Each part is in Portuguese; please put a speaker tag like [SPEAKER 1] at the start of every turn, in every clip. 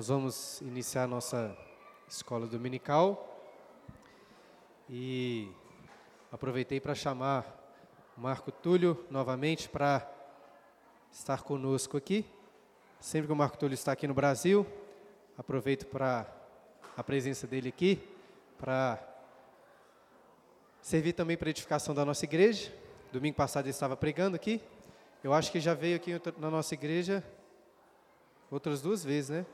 [SPEAKER 1] Nós vamos iniciar nossa escola dominical e aproveitei para chamar Marco Túlio novamente para estar conosco aqui. Sempre que o Marco Túlio está aqui no Brasil, aproveito para a presença dele aqui para servir também para a edificação da nossa igreja. Domingo passado ele estava pregando aqui. Eu acho que já veio aqui na nossa igreja outras duas vezes, né?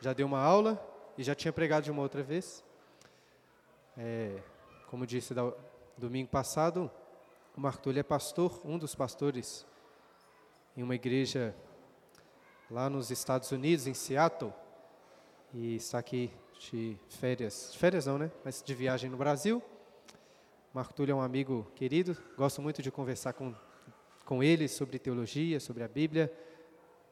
[SPEAKER 1] Já deu uma aula e já tinha pregado de uma outra vez. É, como disse da, domingo passado, o Marco é pastor, um dos pastores em uma igreja lá nos Estados Unidos, em Seattle, e está aqui de férias, de férias não, né? Mas de viagem no Brasil. Marco é um amigo querido, gosto muito de conversar com, com ele sobre teologia, sobre a Bíblia.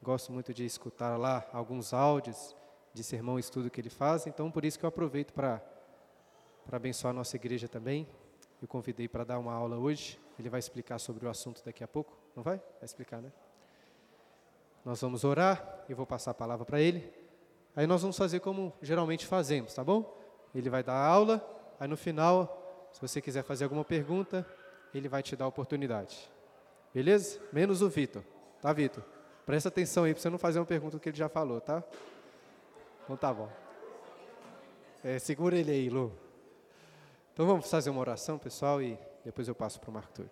[SPEAKER 1] Gosto muito de escutar lá alguns áudios de sermão e estudo que ele faz, então por isso que eu aproveito para abençoar a nossa igreja também. Eu convidei para dar uma aula hoje, ele vai explicar sobre o assunto daqui a pouco, não vai? Vai explicar, né? Nós vamos orar, eu vou passar a palavra para ele. Aí nós vamos fazer como geralmente fazemos, tá bom? Ele vai dar a aula, aí no final, se você quiser fazer alguma pergunta, ele vai te dar a oportunidade. Beleza? Menos o Vitor. Tá, Vitor? Presta atenção aí para você não fazer uma pergunta que ele já falou, tá? Então tá bom. É, segura ele aí, Lu. Então vamos fazer uma oração, pessoal, e depois eu passo para o Marco Túlio.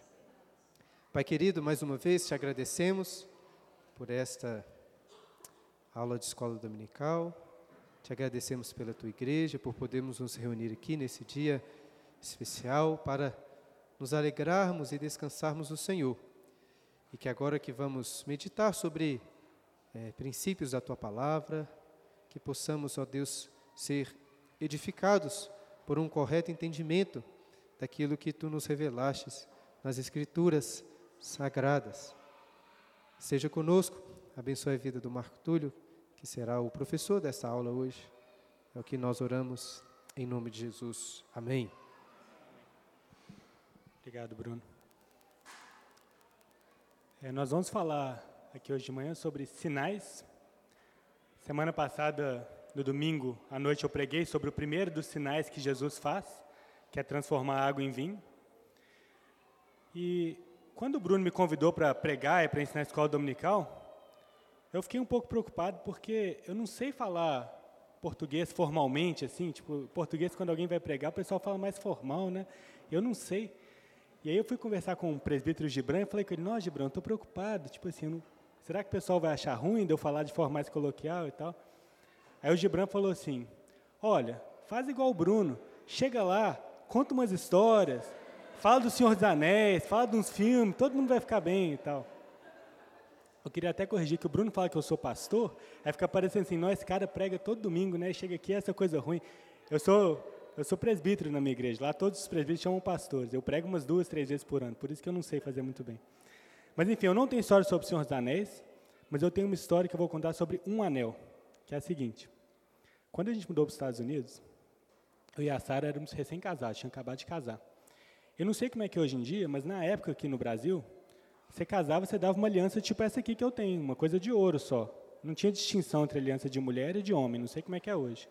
[SPEAKER 1] Pai querido, mais uma vez te agradecemos por esta aula de escola dominical. Te agradecemos pela tua igreja, por podermos nos reunir aqui nesse dia especial para nos alegrarmos e descansarmos no Senhor. E que agora que vamos meditar sobre é, princípios da tua palavra, que possamos, ó Deus, ser edificados por um correto entendimento daquilo que tu nos revelastes nas Escrituras sagradas. Seja conosco, abençoe a vida do Marco Túlio, que será o professor dessa aula hoje. É o que nós oramos em nome de Jesus. Amém.
[SPEAKER 2] Obrigado, Bruno. É, nós vamos falar aqui hoje de manhã sobre sinais. Semana passada, no domingo à noite, eu preguei sobre o primeiro dos sinais que Jesus faz, que é transformar água em vinho. E quando o Bruno me convidou para pregar e para ensinar a escola dominical, eu fiquei um pouco preocupado porque eu não sei falar português formalmente, assim, tipo, português quando alguém vai pregar, o pessoal fala mais formal, né? Eu não sei. E aí eu fui conversar com o presbítero Gibran e falei com ele, nossa, Gibran, estou preocupado, tipo assim, não, será que o pessoal vai achar ruim de eu falar de forma mais coloquial e tal? Aí o Gibran falou assim, olha, faz igual o Bruno, chega lá, conta umas histórias, fala do Senhor dos Anéis, fala de uns filmes, todo mundo vai ficar bem e tal. Eu queria até corrigir que o Bruno fala que eu sou pastor, aí fica parecendo assim, nós, esse cara prega todo domingo, né? Chega aqui essa coisa ruim. Eu sou, eu sou presbítero na minha igreja, lá todos os presbíteros chamam pastores. Eu prego umas duas, três vezes por ano, por isso que eu não sei fazer muito bem. Mas enfim, eu não tenho história sobre o Senhor dos Anéis, mas eu tenho uma história que eu vou contar sobre um anel, que é a seguinte. Quando a gente mudou para os Estados Unidos, eu e a Sara éramos recém-casados, tinha acabado de casar. Eu não sei como é que é hoje em dia, mas na época aqui no Brasil, você casava, você dava uma aliança tipo essa aqui que eu tenho, uma coisa de ouro só. Não tinha distinção entre aliança de mulher e de homem, não sei como é que é hoje.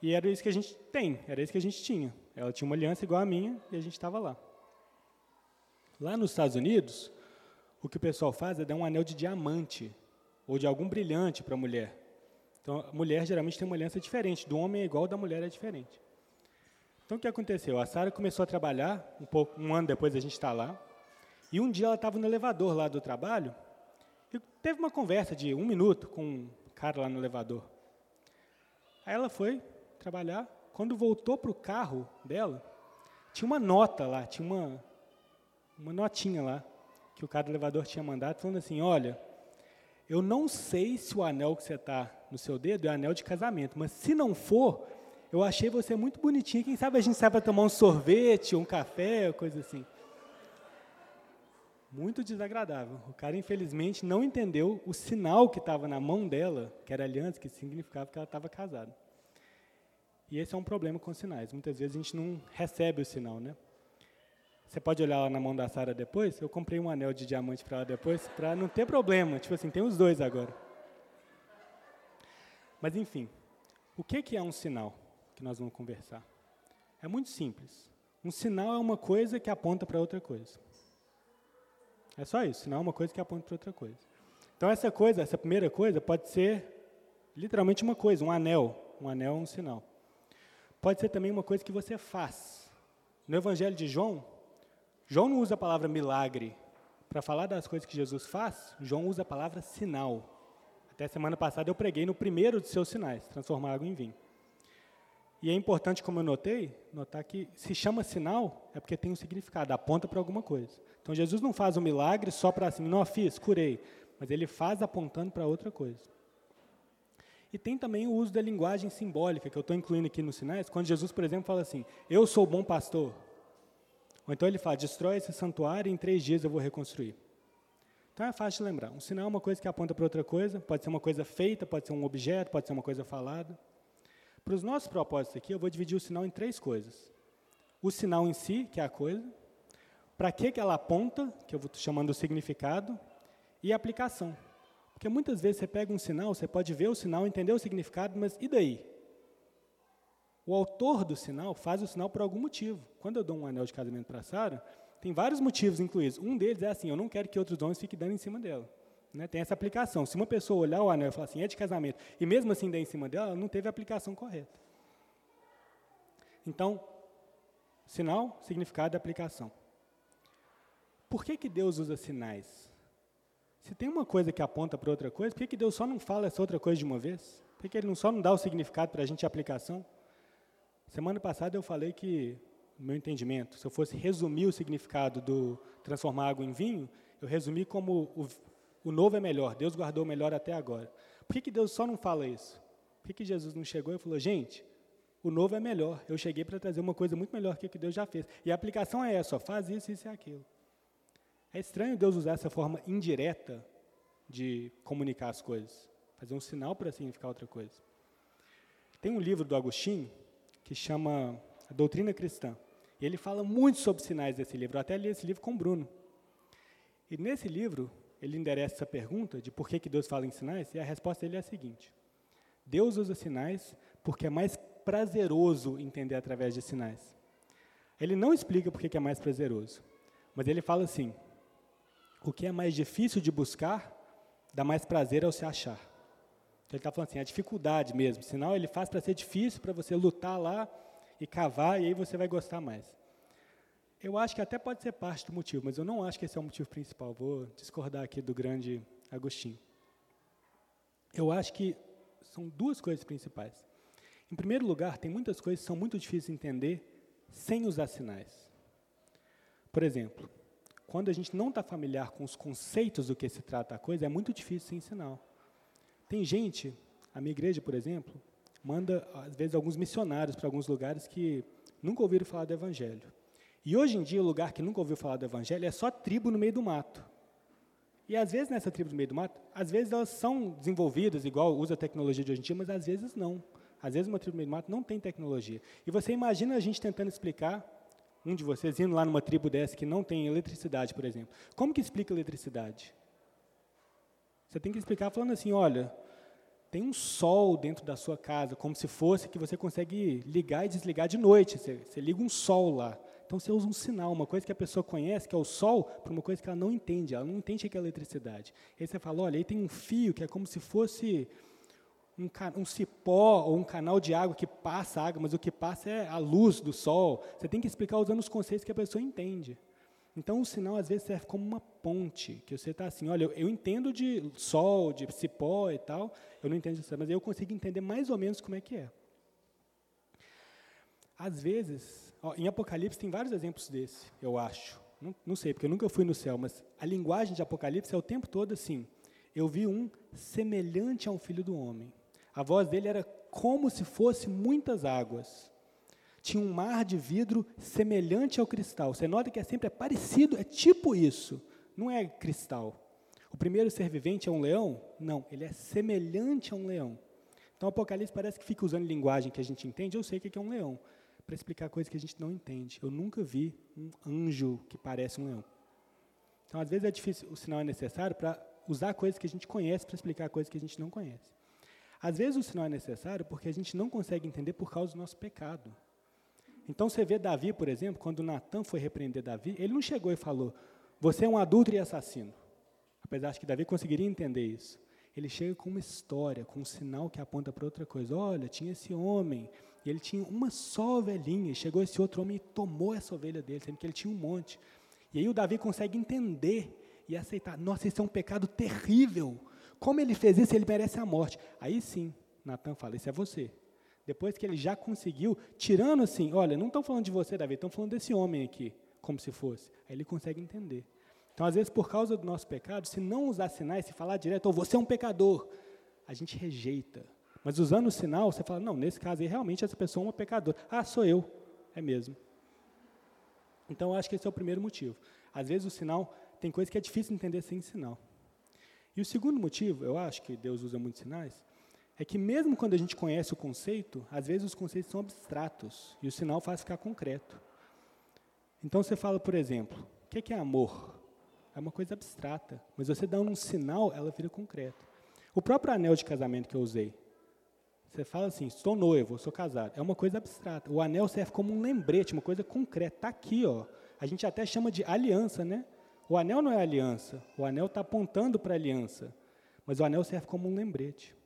[SPEAKER 2] E era isso que a gente tem, era isso que a gente tinha. Ela tinha uma aliança igual a minha e a gente estava lá. Lá nos Estados Unidos, o que o pessoal faz é dar um anel de diamante ou de algum brilhante para a mulher. Então, a mulher geralmente tem uma aliança diferente, do homem é igual, da mulher é diferente. Então o que aconteceu? A Sara começou a trabalhar, um, pouco, um ano depois a gente está lá, e um dia ela estava no elevador lá do trabalho, e teve uma conversa de um minuto com um cara lá no elevador. Aí ela foi trabalhar, quando voltou para o carro dela, tinha uma nota lá, tinha uma, uma notinha lá, que o cara do elevador tinha mandado, falando assim, olha, eu não sei se o anel que você está no seu dedo é anel de casamento, mas se não for, eu achei você muito bonitinha. Quem sabe a gente sai para tomar um sorvete, um café, coisa assim. Muito desagradável. O cara, infelizmente, não entendeu o sinal que estava na mão dela, que era aliança, que significava que ela estava casada. E esse é um problema com sinais. Muitas vezes a gente não recebe o sinal, né? Você pode olhar lá na mão da Sara depois. Eu comprei um anel de diamante para ela depois, para não ter problema. Tipo assim, tem os dois agora. Mas, enfim, o que, que é um sinal que nós vamos conversar? É muito simples. Um sinal é uma coisa que aponta para outra coisa. É só isso. Sinal é uma coisa que aponta para outra coisa. Então, essa coisa, essa primeira coisa, pode ser literalmente uma coisa, um anel. Um anel é um sinal. Pode ser também uma coisa que você faz. No Evangelho de João, João não usa a palavra milagre. Para falar das coisas que Jesus faz, João usa a palavra sinal. Até semana passada eu preguei no primeiro de seus sinais, transformar água em vinho. E é importante, como eu notei, notar que se chama sinal é porque tem um significado, aponta para alguma coisa. Então Jesus não faz um milagre só para assim, não fiz, curei, mas ele faz apontando para outra coisa. E tem também o uso da linguagem simbólica, que eu estou incluindo aqui nos sinais, quando Jesus, por exemplo, fala assim, eu sou o bom pastor. Ou então ele fala, destrói esse santuário e em três dias eu vou reconstruir. Então é fácil de lembrar. Um sinal é uma coisa que aponta para outra coisa, pode ser uma coisa feita, pode ser um objeto, pode ser uma coisa falada. Para os nossos propósitos aqui, eu vou dividir o sinal em três coisas. O sinal em si, que é a coisa, para que, que ela aponta, que eu vou chamando o significado, e a aplicação. Porque muitas vezes você pega um sinal, você pode ver o sinal, entender o significado, mas e daí? O autor do sinal faz o sinal por algum motivo. Quando eu dou um anel de casamento para Sara, tem vários motivos incluídos. Um deles é assim, eu não quero que outros homens fiquem dando em cima dela. Né? Tem essa aplicação. Se uma pessoa olhar o anel e falar assim, é de casamento, e mesmo assim der em cima dela, ela não teve a aplicação correta. Então, sinal, significado e aplicação. Por que, que Deus usa sinais? Se tem uma coisa que aponta para outra coisa, por que, que Deus só não fala essa outra coisa de uma vez? Por que, que Ele não só não dá o significado para a gente a aplicação? Semana passada eu falei que, no meu entendimento, se eu fosse resumir o significado do transformar água em vinho, eu resumi como o, o novo é melhor, Deus guardou o melhor até agora. Por que, que Deus só não fala isso? Por que, que Jesus não chegou e falou, gente, o novo é melhor, eu cheguei para trazer uma coisa muito melhor que o que Deus já fez. E a aplicação é essa, ó, faz isso, isso e aquilo. É estranho Deus usar essa forma indireta de comunicar as coisas, fazer um sinal para significar outra coisa. Tem um livro do Agostinho que chama A Doutrina Cristã. E ele fala muito sobre sinais desse livro. Eu até li esse livro com o Bruno. E nesse livro, ele endereça essa pergunta de por que, que Deus fala em sinais, e a resposta dele é a seguinte: Deus usa sinais porque é mais prazeroso entender através de sinais. Ele não explica por que, que é mais prazeroso, mas ele fala assim: o que é mais difícil de buscar, dá mais prazer ao se achar. Então, ele está falando assim, a dificuldade mesmo, sinal ele faz para ser difícil, para você lutar lá e cavar, e aí você vai gostar mais. Eu acho que até pode ser parte do motivo, mas eu não acho que esse é o motivo principal. Vou discordar aqui do grande Agostinho. Eu acho que são duas coisas principais. Em primeiro lugar, tem muitas coisas que são muito difíceis de entender sem usar sinais. Por exemplo, quando a gente não está familiar com os conceitos do que se trata a coisa, é muito difícil sem sinal. Tem gente, a minha igreja, por exemplo, manda, às vezes, alguns missionários para alguns lugares que nunca ouviram falar do Evangelho. E hoje em dia, o lugar que nunca ouviu falar do Evangelho é só tribo no meio do mato. E às vezes nessa tribo no meio do mato, às vezes elas são desenvolvidas, igual usa a tecnologia de hoje em dia, mas às vezes não. Às vezes uma tribo no meio do mato não tem tecnologia. E você imagina a gente tentando explicar, um de vocês indo lá numa tribo dessa que não tem eletricidade, por exemplo. Como que explica eletricidade? Você tem que explicar falando assim, olha, tem um sol dentro da sua casa, como se fosse que você consegue ligar e desligar de noite. Você, você, liga um sol lá. Então você usa um sinal, uma coisa que a pessoa conhece, que é o sol, para uma coisa que ela não entende. Ela não entende o que é eletricidade. Aí você fala, olha, aí tem um fio que é como se fosse um, um cipó ou um canal de água que passa água, mas o que passa é a luz do sol. Você tem que explicar usando os conceitos que a pessoa entende. Então, o sinal às vezes serve como uma ponte, que você está assim, olha, eu, eu, entendo de sol, de cipó e tal, eu não entendo disso, mas eu consigo entender mais ou menos como é que é. Às vezes, ó, em Apocalipse tem vários exemplos desse, eu acho. Não, não sei, porque eu nunca fui no céu, mas a linguagem de Apocalipse é o tempo todo assim. Eu vi um semelhante a um filho do homem. A voz dele era como se fosse muitas águas tinha um mar de vidro semelhante ao cristal. Você nota que é sempre é parecido, é tipo isso, não é cristal. O primeiro ser vivente é um leão? Não, ele é semelhante a um leão. Então, o Apocalipse parece que fica usando linguagem que a gente entende. Eu sei o que é um leão, para explicar coisas que a gente não entende. Eu nunca vi um anjo que parece um leão. Então, às vezes é difícil, o sinal é necessário para usar coisas que a gente conhece para explicar coisas que a gente não conhece. Às vezes o sinal é necessário porque a gente não consegue entender por causa do nosso pecado. Então você vê Davi, por exemplo, quando Natan foi repreender Davi, ele não chegou e falou: Você é um adulto e assassino. Apesar de que Davi conseguiria entender isso. Ele chega com uma história, com um sinal que aponta para outra coisa. Olha, tinha esse homem, e ele tinha uma só ovelhinha, e chegou esse outro homem e tomou essa ovelha dele, sendo que ele tinha um monte. E aí o Davi consegue entender e aceitar: Nossa, isso é um pecado terrível. Como ele fez isso, ele merece a morte. Aí sim, Natan fala: Isso é você. Depois que ele já conseguiu, tirando assim, olha, não estão falando de você, Davi, estão falando desse homem aqui, como se fosse. Aí ele consegue entender. Então, às vezes, por causa do nosso pecado, se não usar sinais, se falar direto, ou oh, você é um pecador, a gente rejeita. Mas usando o sinal, você fala, não, nesse caso aí, realmente essa pessoa é uma pecadora. Ah, sou eu. É mesmo. Então, eu acho que esse é o primeiro motivo. Às vezes, o sinal, tem coisa que é difícil entender sem sinal. E o segundo motivo, eu acho que Deus usa muitos sinais, é que mesmo quando a gente conhece o conceito, às vezes os conceitos são abstratos e o sinal faz ficar concreto. Então você fala, por exemplo, o que é amor? É uma coisa abstrata, mas você dá um sinal, ela vira concreta. O próprio anel de casamento que eu usei, você fala assim, estou noivo, sou casado, é uma coisa abstrata. O anel serve como um lembrete, uma coisa concreta. Está aqui, ó. A gente até chama de aliança, né? O anel não é aliança, o anel está apontando para a aliança, mas o anel serve como um lembrete.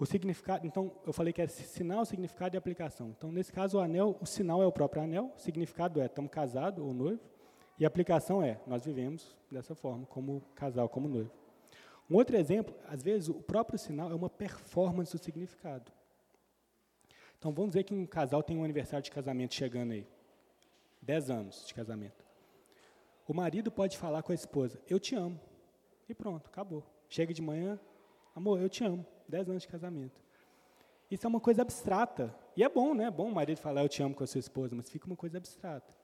[SPEAKER 2] O significado, então, eu falei que é sinal, significado e aplicação. Então, nesse caso, o anel, o sinal é o próprio anel, o significado é estamos casados ou noivo, e a aplicação é nós vivemos dessa forma, como casal, como noivo. Um outro exemplo, às vezes, o próprio sinal é uma performance do significado. Então, vamos dizer que um casal tem um aniversário de casamento chegando aí. Dez anos de casamento. O marido pode falar com a esposa, eu te amo. E pronto, acabou. Chega de manhã, amor, eu te amo. Dez anos de casamento. Isso é uma coisa abstrata. E é bom, né? É bom o marido falar eu te amo com a sua esposa, mas fica uma coisa abstrata.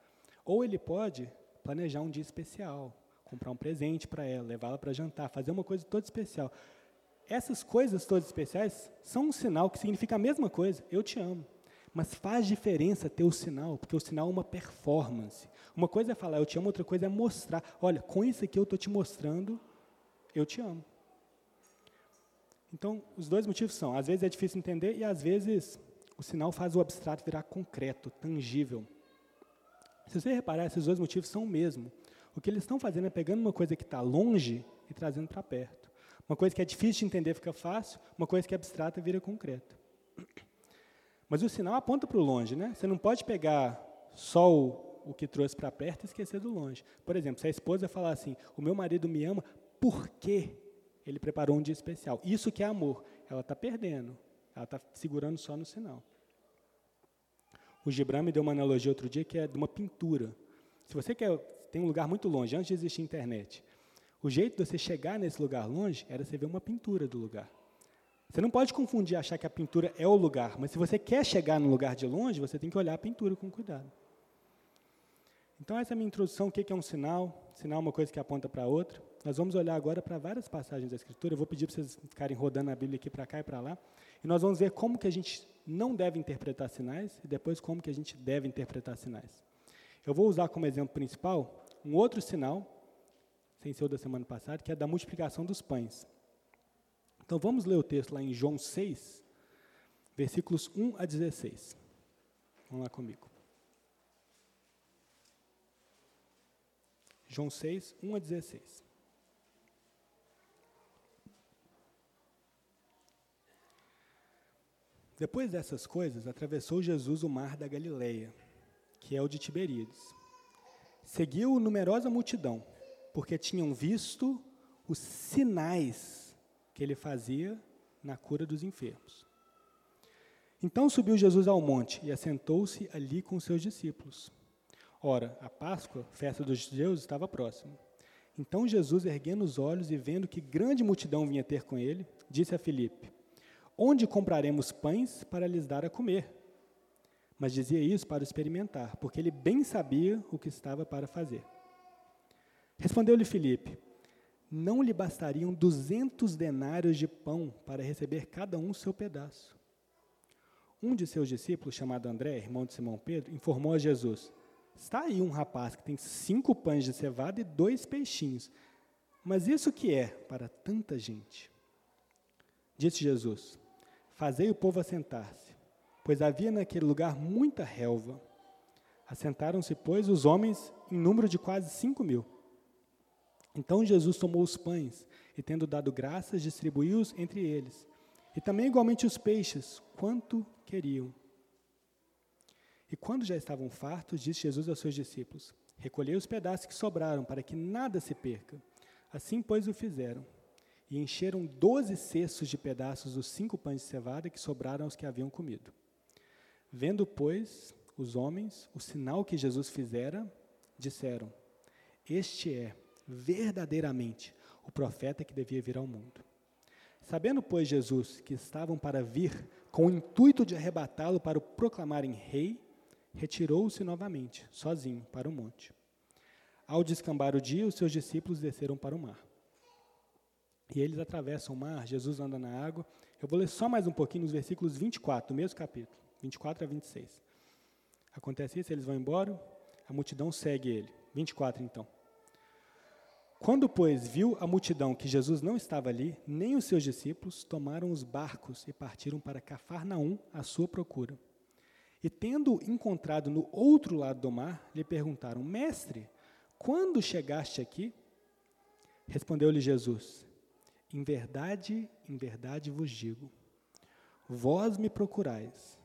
[SPEAKER 2] Ou ele pode planejar um dia especial, comprar um presente para ela, levá-la para jantar, fazer uma coisa toda especial. Essas coisas todas especiais são um sinal que significa a mesma coisa, eu te amo. Mas faz diferença ter o sinal, porque o sinal é uma performance. Uma coisa é falar eu te amo, outra coisa é mostrar. Olha, com isso aqui eu estou te mostrando, eu te amo. Então, os dois motivos são, às vezes é difícil entender e às vezes o sinal faz o abstrato virar concreto, tangível. Se você reparar, esses dois motivos são o mesmo. O que eles estão fazendo é pegando uma coisa que está longe e trazendo para perto. Uma coisa que é difícil de entender fica fácil, uma coisa que é abstrata vira concreta. Mas o sinal aponta para o longe, né? Você não pode pegar só o, o que trouxe para perto e esquecer do longe. Por exemplo, se a esposa falar assim, o meu marido me ama, por quê? Ele preparou um dia especial. Isso que é amor. Ela está perdendo. Ela está segurando só no sinal. O Gibran me deu uma analogia outro dia que é de uma pintura. Se você quer, tem um lugar muito longe, antes de existir internet, o jeito de você chegar nesse lugar longe era você ver uma pintura do lugar. Você não pode confundir achar que a pintura é o lugar, mas se você quer chegar no lugar de longe, você tem que olhar a pintura com cuidado. Então, essa é a minha introdução. O que é um sinal? Sinal é uma coisa que aponta para outra. Nós vamos olhar agora para várias passagens da Escritura. Eu vou pedir para vocês ficarem rodando a Bíblia aqui para cá e para lá. E nós vamos ver como que a gente não deve interpretar sinais e depois como que a gente deve interpretar sinais. Eu vou usar como exemplo principal um outro sinal, sem ser o da semana passada, que é da multiplicação dos pães. Então vamos ler o texto lá em João 6, versículos 1 a 16. Vamos lá comigo. João 6, 1 a 16. Depois dessas coisas, atravessou Jesus o mar da Galileia, que é o de Tiberíades. Seguiu numerosa multidão, porque tinham visto os sinais que ele fazia na cura dos enfermos. Então subiu Jesus ao monte e assentou-se ali com seus discípulos. Ora, a Páscoa, festa dos judeus, estava próxima. Então Jesus, erguendo os olhos e vendo que grande multidão vinha ter com ele, disse a Filipe: Onde compraremos pães para lhes dar a comer? Mas dizia isso para experimentar, porque ele bem sabia o que estava para fazer. Respondeu-lhe Filipe: Não lhe bastariam duzentos denários de pão para receber cada um seu pedaço. Um de seus discípulos, chamado André, irmão de Simão Pedro, informou a Jesus: Está aí um rapaz que tem cinco pães de cevada e dois peixinhos. Mas isso que é para tanta gente? Disse Jesus: Fazei o povo assentar-se, pois havia naquele lugar muita relva. Assentaram-se, pois, os homens em número de quase cinco mil. Então Jesus tomou os pães e, tendo dado graças, distribuiu-os entre eles, e também igualmente os peixes, quanto queriam. E quando já estavam fartos, disse Jesus aos seus discípulos: Recolhei os pedaços que sobraram, para que nada se perca. Assim, pois, o fizeram. E encheram doze cestos de pedaços dos cinco pães de cevada que sobraram aos que haviam comido. Vendo, pois, os homens o sinal que Jesus fizera, disseram: Este é verdadeiramente o profeta que devia vir ao mundo. Sabendo, pois, Jesus que estavam para vir com o intuito de arrebatá-lo para o proclamarem rei, retirou-se novamente, sozinho, para o monte. Ao descambar o dia, os seus discípulos desceram para o mar. E eles atravessam o mar, Jesus anda na água. Eu vou ler só mais um pouquinho nos versículos 24, do mesmo capítulo, 24 a 26. Acontece isso, eles vão embora, a multidão segue ele. 24 então. Quando, pois, viu a multidão que Jesus não estava ali, nem os seus discípulos, tomaram os barcos e partiram para Cafarnaum à sua procura. E tendo encontrado no outro lado do mar, lhe perguntaram: Mestre, quando chegaste aqui? Respondeu-lhe Jesus: Em verdade, em verdade vos digo, vós me procurais,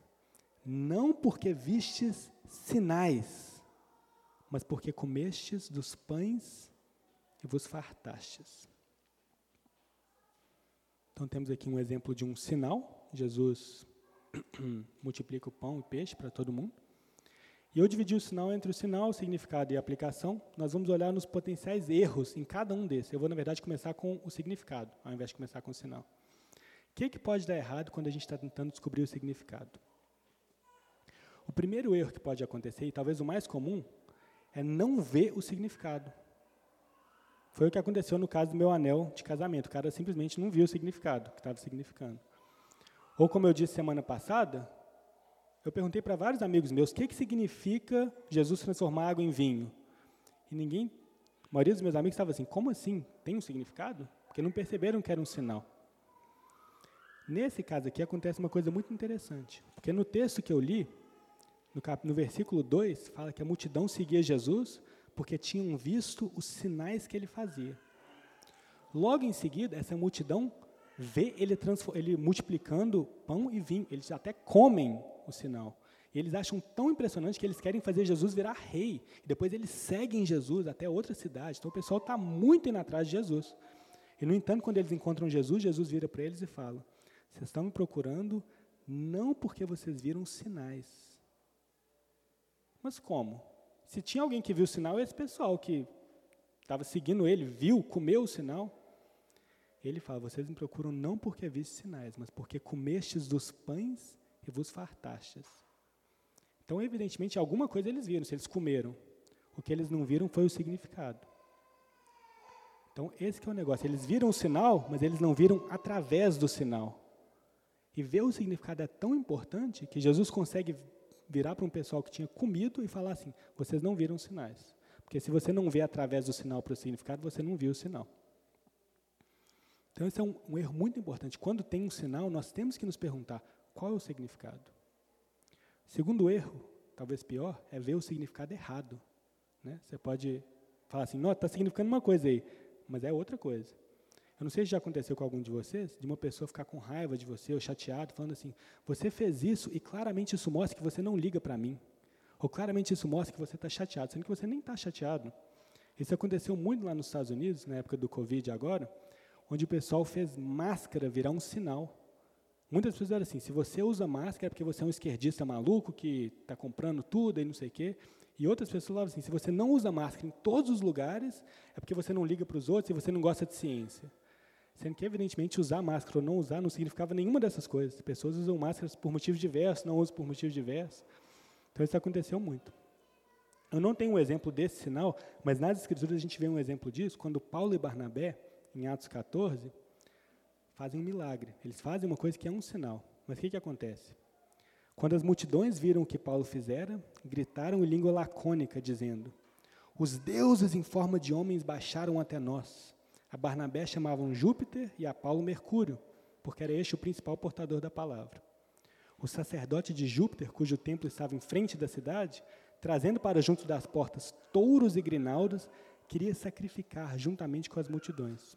[SPEAKER 2] não porque vistes sinais, mas porque comestes dos pães e vos fartastes. Então temos aqui um exemplo de um sinal. Jesus multiplica o pão e peixe para todo mundo. E eu dividi o sinal entre o sinal, o significado e a aplicação. Nós vamos olhar nos potenciais erros em cada um desses. Eu vou, na verdade, começar com o significado, ao invés de começar com o sinal. O que, que pode dar errado quando a gente está tentando descobrir o significado? O primeiro erro que pode acontecer, e talvez o mais comum, é não ver o significado. Foi o que aconteceu no caso do meu anel de casamento. O cara simplesmente não viu o significado, que estava significando. Ou como eu disse semana passada, eu perguntei para vários amigos meus o que, que significa Jesus transformar água em vinho. E ninguém, a maioria dos meus amigos estava assim, como assim? Tem um significado? Porque não perceberam que era um sinal. Nesse caso aqui acontece uma coisa muito interessante. Porque no texto que eu li, no, cap, no versículo 2, fala que a multidão seguia Jesus porque tinham visto os sinais que ele fazia. Logo em seguida, essa multidão vê ele, ele multiplicando pão e vinho. Eles até comem o sinal. E eles acham tão impressionante que eles querem fazer Jesus virar rei. E depois eles seguem Jesus até outra cidade. Então o pessoal está muito indo atrás de Jesus. E, no entanto, quando eles encontram Jesus, Jesus vira para eles e fala: Vocês estão me procurando não porque vocês viram sinais. Mas como? Se tinha alguém que viu o sinal, esse pessoal que estava seguindo ele, viu, comeu o sinal. Ele fala: Vocês me procuram não porque viste sinais, mas porque comestes dos pães e vos fartastes. Então, evidentemente, alguma coisa eles viram, se eles comeram. O que eles não viram foi o significado. Então, esse é o negócio. Eles viram o sinal, mas eles não viram através do sinal. E ver o significado é tão importante que Jesus consegue virar para um pessoal que tinha comido e falar assim: vocês não viram os sinais. Porque se você não vê através do sinal para o significado, você não viu o sinal. Então, esse é um, um erro muito importante. Quando tem um sinal, nós temos que nos perguntar: qual é o significado? Segundo erro, talvez pior, é ver o significado errado. Né? Você pode falar assim, não, está significando uma coisa aí, mas é outra coisa. Eu não sei se já aconteceu com algum de vocês, de uma pessoa ficar com raiva de você ou chateado, falando assim, você fez isso e claramente isso mostra que você não liga para mim. Ou claramente isso mostra que você está chateado, sendo que você nem está chateado. Isso aconteceu muito lá nos Estados Unidos, na época do Covid agora, onde o pessoal fez máscara virar um sinal. Muitas pessoas eram assim, se você usa máscara é porque você é um esquerdista maluco que está comprando tudo e não sei o quê. E outras pessoas falavam assim, se você não usa máscara em todos os lugares, é porque você não liga para os outros e você não gosta de ciência. Sendo que, evidentemente, usar máscara ou não usar não significava nenhuma dessas coisas. Pessoas usam máscaras por motivos diversos, não usam por motivos diversos. Então, isso aconteceu muito. Eu não tenho um exemplo desse sinal, mas nas Escrituras a gente vê um exemplo disso, quando Paulo e Barnabé, em Atos 14, fazem um milagre. Eles fazem uma coisa que é um sinal. Mas o que, que acontece? Quando as multidões viram o que Paulo fizera, gritaram em língua lacônica, dizendo: Os deuses em forma de homens baixaram até nós. A Barnabé chamavam Júpiter e a Paulo Mercúrio, porque era este o principal portador da palavra. O sacerdote de Júpiter, cujo templo estava em frente da cidade, trazendo para junto das portas touros e grinaldas, queria sacrificar juntamente com as multidões.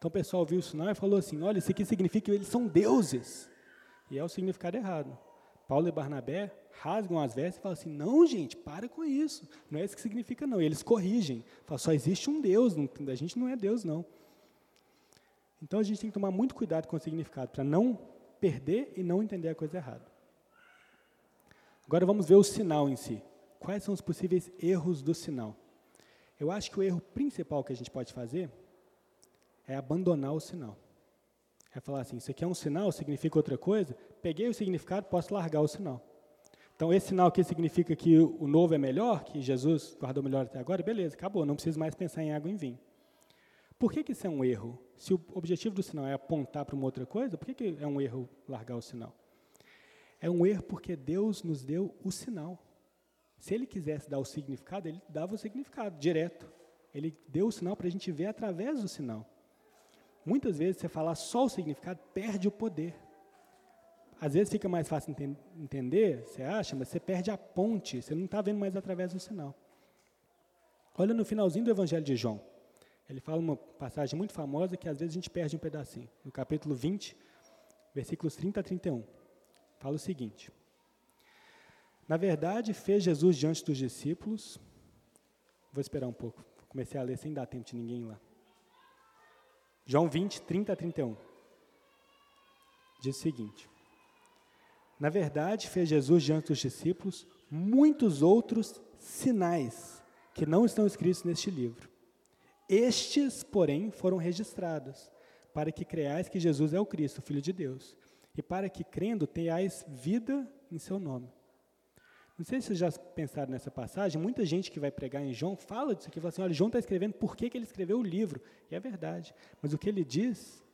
[SPEAKER 2] Então o pessoal viu isso não e falou assim: olha, isso aqui significa que eles são deuses. E é o significado errado. Paulo e Barnabé rasgam as vestes e falam assim: não, gente, para com isso. Não é isso que significa, não. E eles corrigem. Falam, só existe um Deus, não, a gente não é Deus, não. Então a gente tem que tomar muito cuidado com o significado, para não perder e não entender a coisa errada. Agora vamos ver o sinal em si. Quais são os possíveis erros do sinal? Eu acho que o erro principal que a gente pode fazer é abandonar o sinal. É falar assim, isso aqui é um sinal, significa outra coisa, peguei o significado, posso largar o sinal. Então, esse sinal aqui significa que o novo é melhor, que Jesus guardou melhor até agora, beleza, acabou, não preciso mais pensar em água e em vinho. Por que, que isso é um erro? Se o objetivo do sinal é apontar para uma outra coisa, por que, que é um erro largar o sinal? É um erro porque Deus nos deu o sinal. Se ele quisesse dar o significado, ele dava o significado direto. Ele deu o sinal para a gente ver através do sinal. Muitas vezes você falar só o significado perde o poder. Às vezes fica mais fácil enten entender, você acha, mas você perde a ponte, você não está vendo mais através do sinal. Olha no finalzinho do Evangelho de João. Ele fala uma passagem muito famosa que às vezes a gente perde um pedacinho. No capítulo 20, versículos 30 a 31. Fala o seguinte: Na verdade, fez Jesus diante dos discípulos. Vou esperar um pouco. Comecei a ler sem dar tempo de ninguém lá. João 20, 30 a 31. Diz o seguinte: Na verdade, fez Jesus diante dos discípulos muitos outros sinais que não estão escritos neste livro. Estes, porém, foram registrados, para que creais que Jesus é o Cristo, Filho de Deus, e para que, crendo, tenhais vida em seu nome. Não sei se vocês já pensaram nessa passagem, muita gente que vai pregar em João fala disso aqui, fala assim, olha, João está escrevendo por que, que ele escreveu o livro. E é verdade. Mas o que ele diz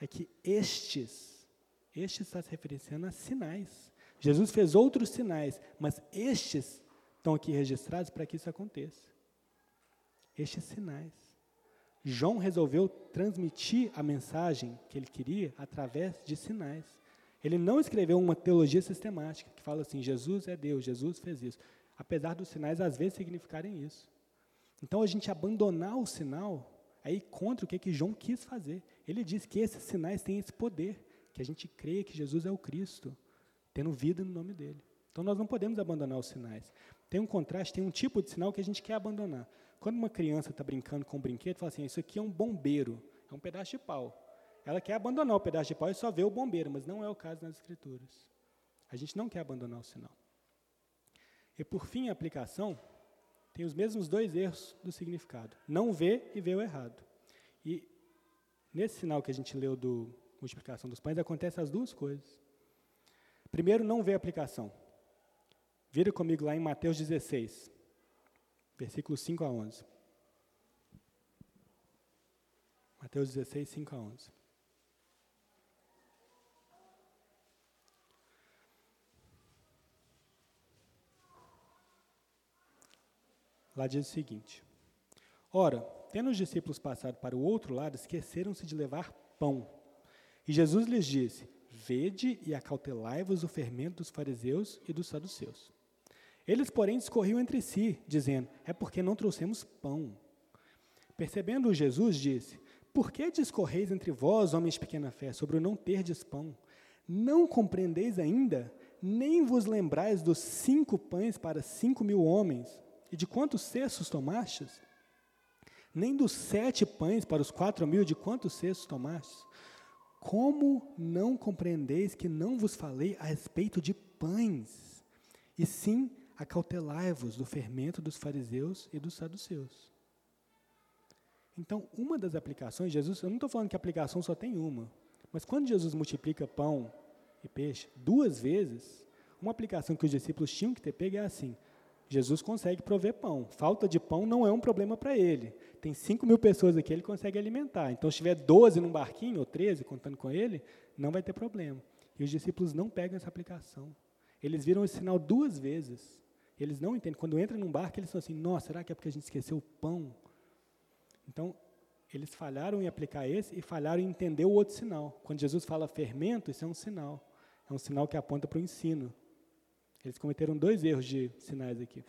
[SPEAKER 2] é que estes, estes está se referenciando a sinais. Jesus fez outros sinais, mas estes estão aqui registrados para que isso aconteça. Estes sinais. João resolveu transmitir a mensagem que ele queria através de sinais. Ele não escreveu uma teologia sistemática que fala assim: Jesus é Deus, Jesus fez isso. Apesar dos sinais às vezes significarem isso. Então a gente abandonar o sinal aí contra o que, que João quis fazer. Ele diz que esses sinais têm esse poder, que a gente crê que Jesus é o Cristo, tendo vida no nome dele. Então nós não podemos abandonar os sinais. Tem um contraste, tem um tipo de sinal que a gente quer abandonar. Quando uma criança está brincando com um brinquedo, fala assim: Isso aqui é um bombeiro, é um pedaço de pau. Ela quer abandonar o pedaço de pau e só vê o bombeiro, mas não é o caso nas Escrituras. A gente não quer abandonar o sinal. E por fim, a aplicação tem os mesmos dois erros do significado: não vê e vê o errado. E nesse sinal que a gente leu do multiplicação dos pães, acontece as duas coisas. Primeiro, não vê a aplicação. Vira comigo lá em Mateus 16, versículos 5 a 11. Mateus 16, 5 a 11. Lá diz o seguinte: Ora, tendo os discípulos passado para o outro lado, esqueceram-se de levar pão. E Jesus lhes disse: Vede e acautelai-vos o fermento dos fariseus e dos saduceus. Eles, porém, discorriam entre si, dizendo: É porque não trouxemos pão. Percebendo Jesus, disse: Por que discorreis entre vós, homens de pequena fé, sobre o não terdes pão? Não compreendeis ainda, nem vos lembrais dos cinco pães para cinco mil homens, e de quantos cestos tomastes? Nem dos sete pães para os quatro mil, de quantos cestos tomastes? Como não compreendeis que não vos falei a respeito de pães, e sim acautelai-vos do fermento dos fariseus e dos saduceus? Então, uma das aplicações, Jesus, eu não estou falando que a aplicação só tem uma, mas quando Jesus multiplica pão e peixe duas vezes, uma aplicação que os discípulos tinham que ter pego é assim: Jesus consegue prover pão. Falta de pão não é um problema para ele. Tem 5 mil pessoas aqui, ele consegue alimentar. Então, se tiver 12 num barquinho, ou 13, contando com ele, não vai ter problema. E os discípulos não pegam essa aplicação. Eles viram esse sinal duas vezes. Eles não entendem. Quando entra num barco, eles são assim: nossa, será que é porque a gente esqueceu o pão? Então, eles falharam em aplicar esse e falharam em entender o outro sinal. Quando Jesus fala fermento, isso é um sinal. É um sinal que aponta para o ensino. Eles cometeram dois erros de sinais aqui.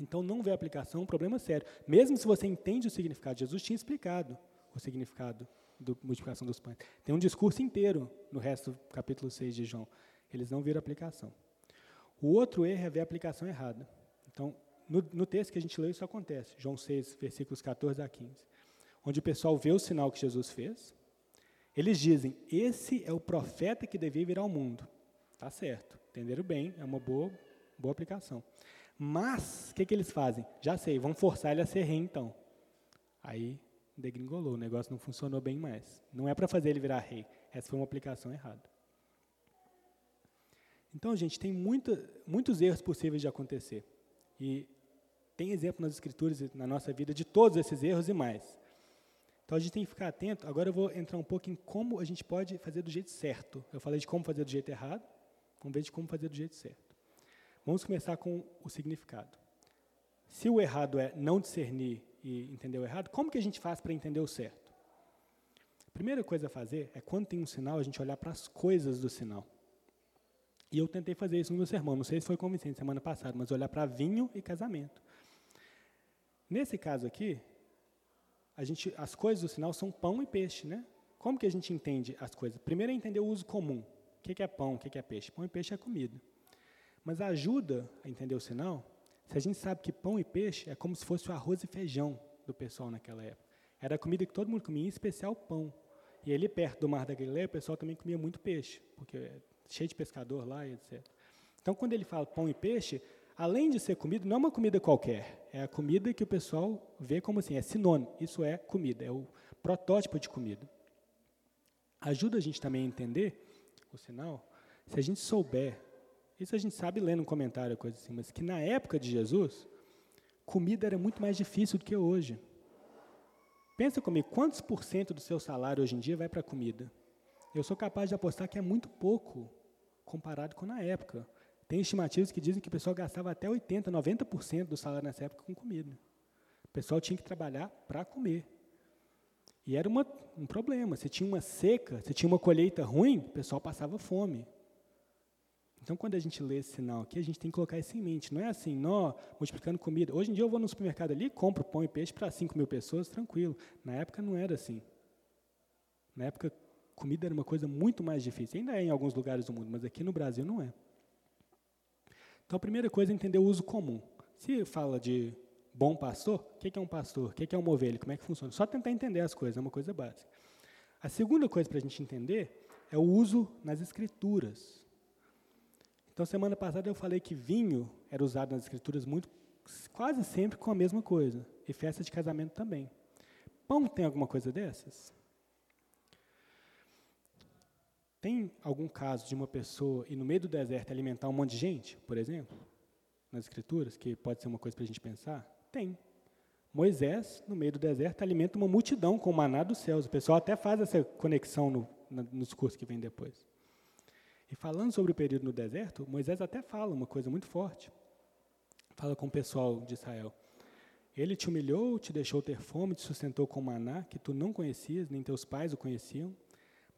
[SPEAKER 2] Então, não vê aplicação, um problema sério. Mesmo se você entende o significado, Jesus tinha explicado o significado da multiplicação dos pães. Tem um discurso inteiro no resto do capítulo 6 de João. Eles não viram aplicação. O outro erro é ver a aplicação errada. Então, no, no, texto que a gente leu, isso acontece. João 6, versículos 14 a 15. Onde o pessoal vê o sinal que Jesus fez. Eles dizem, esse é o profeta que devia vir ao mundo. Tá certo. Entenderam bem, é uma boa, boa aplicação. Mas, o que, que eles fazem? Já sei, vão forçar ele a ser rei então. Aí, degringolou, o negócio não funcionou bem mais. Não é para fazer ele virar rei. Essa foi uma aplicação errada. Então, gente, tem muita, muitos erros possíveis de acontecer. E tem exemplo nas escrituras e na nossa vida de todos esses erros e mais. Então a gente tem que ficar atento. Agora eu vou entrar um pouco em como a gente pode fazer do jeito certo. Eu falei de como fazer do jeito errado, vamos ver de como fazer do jeito certo. Vamos começar com o significado. Se o errado é não discernir e entender o errado, como que a gente faz para entender o certo? A primeira coisa a fazer é quando tem um sinal, a gente olhar para as coisas do sinal. E eu tentei fazer isso no meu sermão, não sei se foi convincente semana passada, mas olhar para vinho e casamento. Nesse caso aqui, a gente, as coisas do sinal são pão e peixe, né? Como que a gente entende as coisas? Primeiro é entender o uso comum. O que é pão, o que é peixe? Pão e peixe é comida. Mas ajuda a entender o sinal se a gente sabe que pão e peixe é como se fosse o arroz e feijão do pessoal naquela época. Era a comida que todo mundo comia, em especial pão. E ali perto do Mar da Galileia, o pessoal também comia muito peixe, porque é cheio de pescador lá e etc. Então, quando ele fala pão e peixe, além de ser comida, não é uma comida qualquer. É a comida que o pessoal vê como assim, é sinônimo. Isso é comida, é o protótipo de comida. Ajuda a gente também a entender o sinal, se a gente souber, isso a gente sabe lendo um comentário, coisa assim, mas que na época de Jesus, comida era muito mais difícil do que hoje. Pensa comigo, quantos por cento do seu salário hoje em dia vai para comida? Eu sou capaz de apostar que é muito pouco comparado com na época. Tem estimativas que dizem que o pessoal gastava até 80%, 90% do salário nessa época com comida. O pessoal tinha que trabalhar para comer. E era uma, um problema. Se tinha uma seca, se tinha uma colheita ruim, o pessoal passava fome. Então, quando a gente lê esse sinal aqui, a gente tem que colocar isso em mente. Não é assim, nó, multiplicando comida. Hoje em dia eu vou no supermercado ali, compro pão e peixe para 5 mil pessoas, tranquilo. Na época não era assim. Na época, comida era uma coisa muito mais difícil. Ainda é em alguns lugares do mundo, mas aqui no Brasil não é. Então, a primeira coisa é entender o uso comum. Se fala de bom pastor, o que é um pastor? O que é uma ovelha? Como é que funciona? Só tentar entender as coisas, é uma coisa básica. A segunda coisa para a gente entender é o uso nas escrituras. Então, semana passada eu falei que vinho era usado nas escrituras muito, quase sempre com a mesma coisa, e festa de casamento também. Pão tem alguma coisa dessas? Tem algum caso de uma pessoa ir no meio do deserto alimentar um monte de gente, por exemplo, nas escrituras, que pode ser uma coisa para a gente pensar? Tem. Moisés, no meio do deserto, alimenta uma multidão com o maná dos céus. O pessoal até faz essa conexão no, nos cursos que vem depois. E falando sobre o período no deserto, Moisés até fala uma coisa muito forte. Fala com o pessoal de Israel. Ele te humilhou, te deixou ter fome, te sustentou com maná que tu não conhecias, nem teus pais o conheciam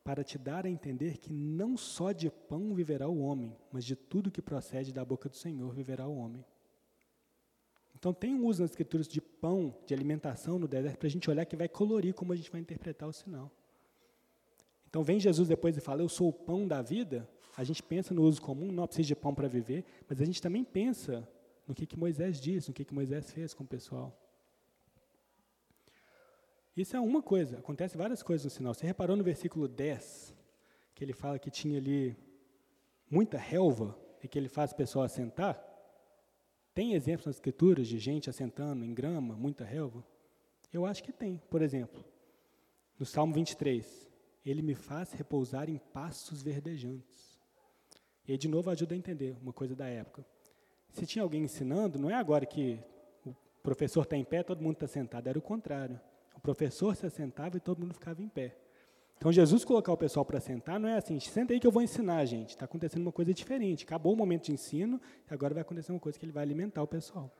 [SPEAKER 2] para te dar a entender que não só de pão viverá o homem, mas de tudo que procede da boca do Senhor viverá o homem. Então tem um uso nas escrituras de pão, de alimentação no deserto, para a gente olhar que vai colorir como a gente vai interpretar o sinal. Então vem Jesus depois e fala, eu sou o pão da vida, a gente pensa no uso comum, não precisa de pão para viver, mas a gente também pensa no que, que Moisés disse, no que, que Moisés fez com o pessoal. Isso é uma coisa, acontece várias coisas no sinal. Você reparou no versículo 10, que ele fala que tinha ali muita relva e que ele faz o pessoal assentar? Tem exemplos nas escrituras de gente assentando em grama, muita relva? Eu acho que tem. Por exemplo, no Salmo 23, ele me faz repousar em pastos verdejantes. E aí, de novo, ajuda a entender uma coisa da época. Se tinha alguém ensinando, não é agora que o professor está em pé, todo mundo está sentado, era o contrário. O professor se assentava e todo mundo ficava em pé. Então, Jesus colocar o pessoal para sentar não é assim, senta aí que eu vou ensinar, gente. Está acontecendo uma coisa diferente. Acabou o momento de ensino agora vai acontecer uma coisa que ele vai alimentar o pessoal.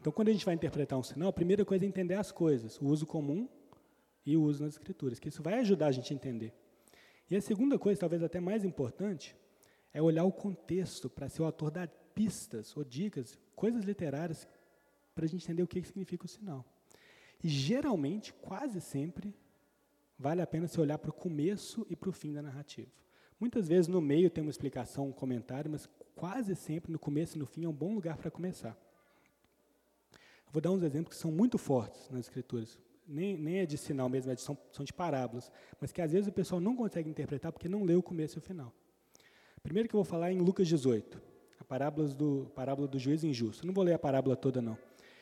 [SPEAKER 2] Então, quando a gente vai interpretar um sinal, a primeira coisa é entender as coisas, o uso comum e o uso nas escrituras, que isso vai ajudar a gente a entender. E a segunda coisa, talvez até mais importante, é olhar o contexto para ser o autor dar pistas ou dicas, coisas literárias, para a gente entender o que significa o sinal. E geralmente, quase sempre, vale a pena se olhar para o começo e para o fim da narrativa. Muitas vezes no meio tem uma explicação, um comentário, mas quase sempre no começo e no fim é um bom lugar para começar. Vou dar uns exemplos que são muito fortes nas escrituras. Nem, nem é de sinal mesmo, é de, são, são de parábolas, mas que às vezes o pessoal não consegue interpretar porque não leu o começo e o final. Primeiro que eu vou falar é em Lucas 18, a parábola do, parábola do juiz injusto. Eu não vou ler a parábola toda, não.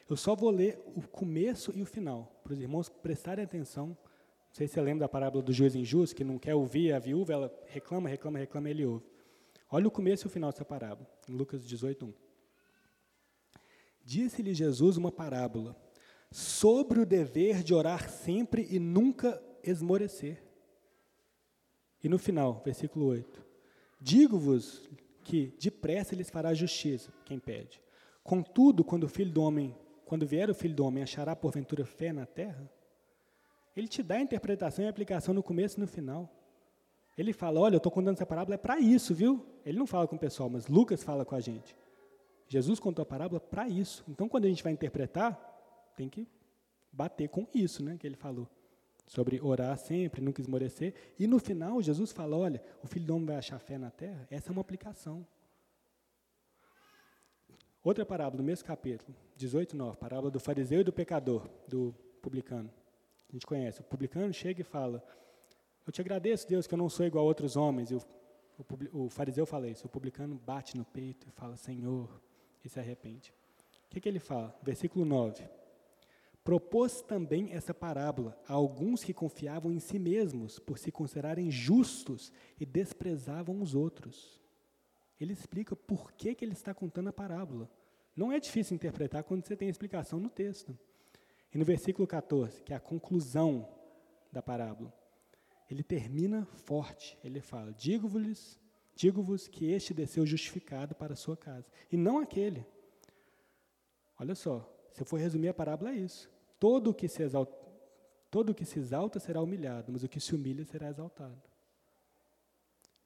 [SPEAKER 2] Eu só vou ler o começo e o final, para os irmãos prestarem atenção. Não sei se você lembra da parábola do juiz injusto, que não quer ouvir a viúva, ela reclama, reclama, reclama, ele ouve. Olha o começo e o final dessa parábola, em Lucas 18, 1. Disse-lhe Jesus uma parábola sobre o dever de orar sempre e nunca esmorecer. E no final, versículo 8: Digo-vos que depressa lhes fará justiça quem pede. Contudo, quando o filho do homem, quando vier o filho do homem, achará porventura fé na terra? Ele te dá a interpretação e a aplicação no começo e no final. Ele fala: Olha, eu estou contando essa parábola, é para isso, viu? Ele não fala com o pessoal, mas Lucas fala com a gente. Jesus contou a parábola para isso. Então, quando a gente vai interpretar, tem que bater com isso né, que ele falou. Sobre orar sempre, nunca esmorecer. E no final, Jesus fala: olha, o filho do homem vai achar fé na terra. Essa é uma aplicação. Outra parábola, do mesmo capítulo, 18, 9, parábola do fariseu e do pecador, do publicano. A gente conhece. O publicano chega e fala: Eu te agradeço, Deus, que eu não sou igual a outros homens. E o, o, o fariseu fala isso. O publicano bate no peito e fala: Senhor, e se arrepende. O que, que ele fala? Versículo 9. Propôs também essa parábola a alguns que confiavam em si mesmos por se considerarem justos e desprezavam os outros. Ele explica por que, que ele está contando a parábola. Não é difícil interpretar quando você tem a explicação no texto. E no versículo 14, que é a conclusão da parábola, ele termina forte. Ele fala: Digo-vos Digo-vos que este desceu justificado para a sua casa, e não aquele. Olha só, se eu for resumir a parábola é isso. Todo o que se exalta, todo o que se exalta será humilhado, mas o que se humilha será exaltado.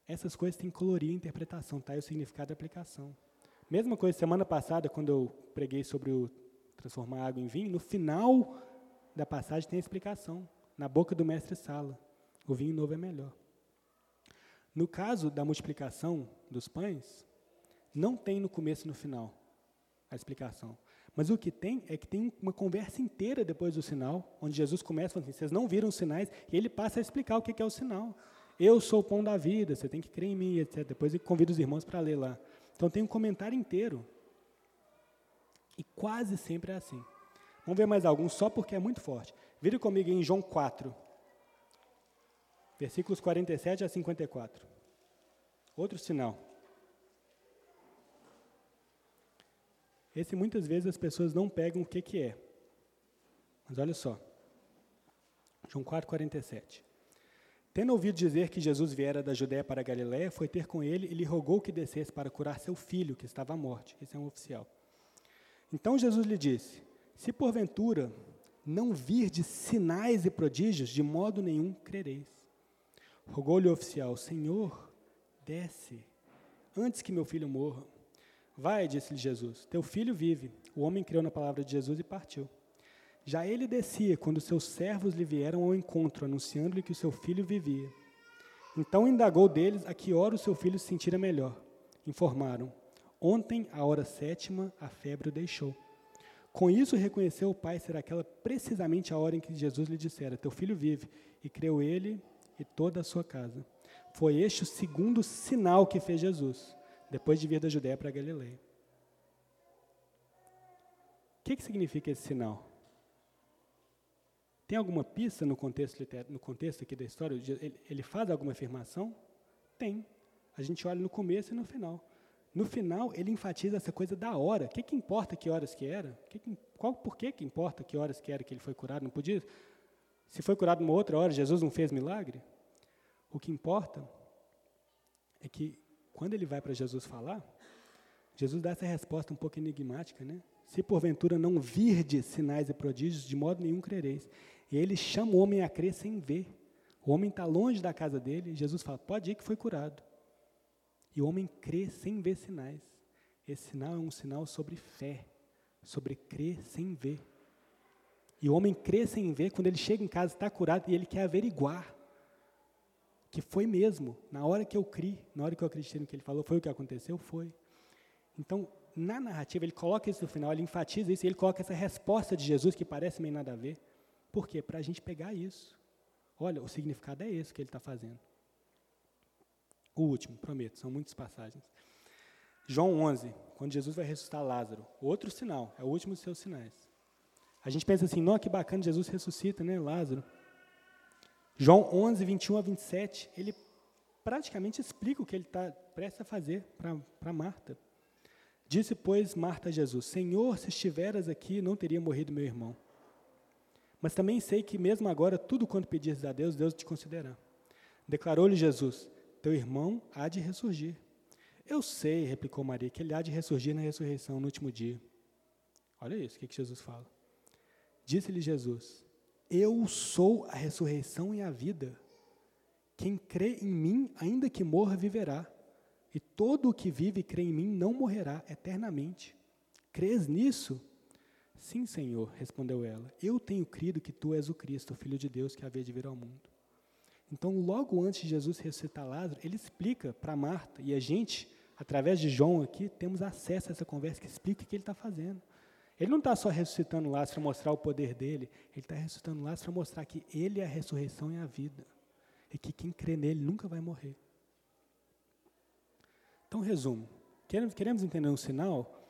[SPEAKER 2] Essas coisas têm colorir a interpretação, tá? E o significado e aplicação. Mesma coisa semana passada, quando eu preguei sobre o transformar água em vinho, no final da passagem tem a explicação. Na boca do mestre Sala, o vinho novo é melhor. No caso da multiplicação dos pães, não tem no começo e no final a explicação. Mas o que tem é que tem uma conversa inteira depois do sinal, onde Jesus começa falando assim: vocês não viram os sinais, e ele passa a explicar o que é o sinal. Eu sou o pão da vida, você tem que crer em mim, etc. Depois ele convida os irmãos para ler lá. Então tem um comentário inteiro. E quase sempre é assim. Vamos ver mais alguns, só porque é muito forte. Vire comigo em João 4, versículos 47 a 54. Outro sinal. Esse muitas vezes as pessoas não pegam o que, que é. Mas olha só. João 4, 47. Tendo ouvido dizer que Jesus viera da Judéia para a Galiléia, foi ter com ele e lhe rogou que descesse para curar seu filho, que estava à morte. Esse é um oficial. Então Jesus lhe disse: Se porventura não vir de sinais e prodígios, de modo nenhum crereis. Rogou-lhe o oficial: Senhor, desce, antes que meu filho morra. Vai, disse-lhe Jesus, teu filho vive. O homem creu na palavra de Jesus e partiu. Já ele descia quando seus servos lhe vieram ao encontro, anunciando-lhe que o seu filho vivia. Então indagou deles a que hora o seu filho se sentira melhor. Informaram: Ontem, à hora sétima, a febre o deixou. Com isso, reconheceu o pai ser aquela precisamente a hora em que Jesus lhe dissera: Teu filho vive. E creu ele e toda a sua casa. Foi este o segundo sinal que fez Jesus, depois de vir da Judéia para a Galileia. O que, que significa esse sinal? Tem alguma pista no contexto, no contexto aqui da história? Ele, faz alguma afirmação? Tem. A gente olha no começo e no final. No final, ele enfatiza essa coisa da hora. O que, que importa que horas que era? Que que, qual, por que, que importa que horas que era que ele foi curado? Não podia? Se foi curado numa outra hora, Jesus não fez milagre? O que importa é que, quando ele vai para Jesus falar, Jesus dá essa resposta um pouco enigmática, né? Se porventura não virdes sinais e prodígios, de modo nenhum crereis. E ele chama o homem a crer sem ver. O homem está longe da casa dele, e Jesus fala: pode ir que foi curado. E o homem crê sem ver sinais. Esse sinal é um sinal sobre fé, sobre crer sem ver. E o homem crê sem ver, quando ele chega em casa, está curado, e ele quer averiguar que foi mesmo, na hora que eu criei, na hora que eu acreditei no que ele falou, foi o que aconteceu? Foi. Então, na narrativa, ele coloca isso no final, ele enfatiza isso, e ele coloca essa resposta de Jesus, que parece meio nada a ver. Por quê? Para a gente pegar isso. Olha, o significado é esse que ele está fazendo. O último, prometo, são muitas passagens. João 11, quando Jesus vai ressuscitar Lázaro. Outro sinal, é o último dos seus sinais. A gente pensa assim, não, que bacana, Jesus ressuscita, né, Lázaro. João 11, 21 a 27, ele praticamente explica o que ele está prestes a fazer para Marta. Disse, pois, Marta a Jesus: Senhor, se estiveras aqui, não teria morrido meu irmão. Mas também sei que, mesmo agora, tudo quanto pedires a Deus, Deus te concederá. Declarou-lhe Jesus: Teu irmão há de ressurgir. Eu sei, replicou Maria, que ele há de ressurgir na ressurreição no último dia. Olha isso, o que, que Jesus fala. Disse-lhe Jesus: Eu sou a ressurreição e a vida. Quem crê em mim, ainda que morra, viverá. E todo o que vive e crê em mim não morrerá eternamente. Crês nisso? Sim, Senhor, respondeu ela. Eu tenho crido que tu és o Cristo, o Filho de Deus que havia de vir ao mundo. Então, logo antes de Jesus ressuscitar Lázaro, ele explica para Marta, e a gente, através de João aqui, temos acesso a essa conversa que explica o que ele está fazendo. Ele não está só ressuscitando Lázaro para mostrar o poder dele, ele está ressuscitando Lázaro para mostrar que ele é a ressurreição e a vida. E que quem crê nele nunca vai morrer. Então, resumo. Queremos, entender um sinal?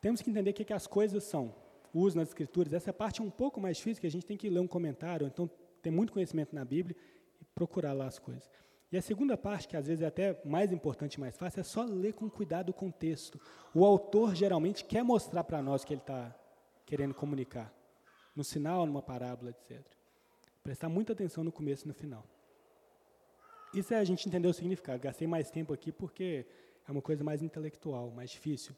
[SPEAKER 2] Temos que entender o que, que as coisas são. O uso nas escrituras. Essa parte é um pouco mais difícil, que a gente tem que ler um comentário, então ter muito conhecimento na Bíblia procurar lá as coisas. E a segunda parte, que às vezes é até mais importante e mais fácil, é só ler com cuidado o contexto. O autor geralmente quer mostrar para nós o que ele está querendo comunicar. No sinal, numa parábola, etc. Prestar muita atenção no começo e no final. Isso é a gente entender o significado. Gastei mais tempo aqui porque é uma coisa mais intelectual, mais difícil.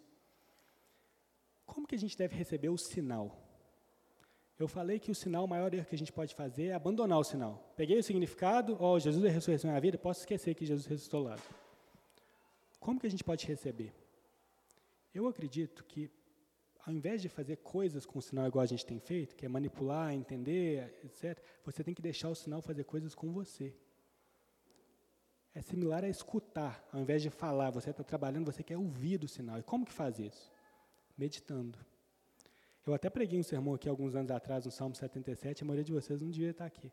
[SPEAKER 2] Como que a gente deve receber o sinal? Eu falei que o sinal, o maior erro que a gente pode fazer é abandonar o sinal. Peguei o significado, ó, oh, Jesus é a ressurreição e a vida, posso esquecer que Jesus ressuscitou lá. Como que a gente pode receber? Eu acredito que, ao invés de fazer coisas com o sinal igual a gente tem feito, que é manipular, entender, etc., você tem que deixar o sinal fazer coisas com você é similar a escutar. Ao invés de falar, você está trabalhando, você quer ouvir do sinal. E como que faz isso? Meditando. Eu até preguei um sermão aqui alguns anos atrás, no Salmo 77, a maioria de vocês não devia estar aqui.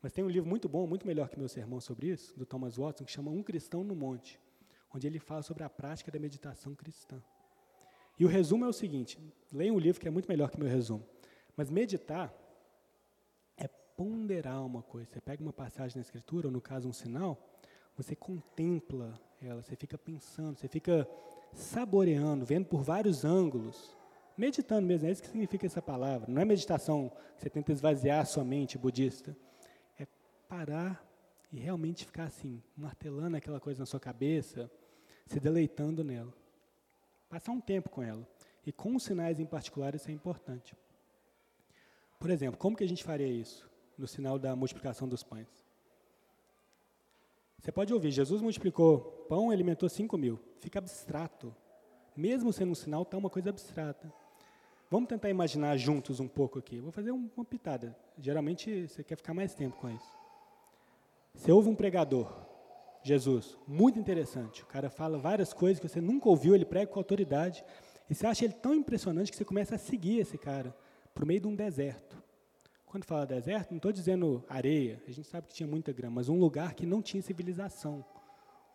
[SPEAKER 2] Mas tem um livro muito bom, muito melhor que meu sermão sobre isso, do Thomas Watson, que chama Um Cristão no Monte, onde ele fala sobre a prática da meditação cristã. E o resumo é o seguinte: leiam um livro que é muito melhor que meu resumo. Mas meditar é ponderar uma coisa. Você pega uma passagem na Escritura, ou no caso um sinal, você contempla ela, você fica pensando, você fica saboreando, vendo por vários ângulos, meditando mesmo, é isso que significa essa palavra. Não é meditação que você tenta esvaziar a sua mente budista. É parar e realmente ficar assim, martelando aquela coisa na sua cabeça, se deleitando nela. Passar um tempo com ela. E com os sinais em particular, isso é importante. Por exemplo, como que a gente faria isso no sinal da multiplicação dos pães? Você pode ouvir, Jesus multiplicou pão e alimentou 5 mil. Fica abstrato. Mesmo sendo um sinal, está uma coisa abstrata. Vamos tentar imaginar juntos um pouco aqui. Vou fazer uma pitada. Geralmente você quer ficar mais tempo com isso. Você ouve um pregador, Jesus, muito interessante. O cara fala várias coisas que você nunca ouviu, ele prega com autoridade. E você acha ele tão impressionante que você começa a seguir esse cara o meio de um deserto. Quando fala deserto, não estou dizendo areia, a gente sabe que tinha muita grama, mas um lugar que não tinha civilização,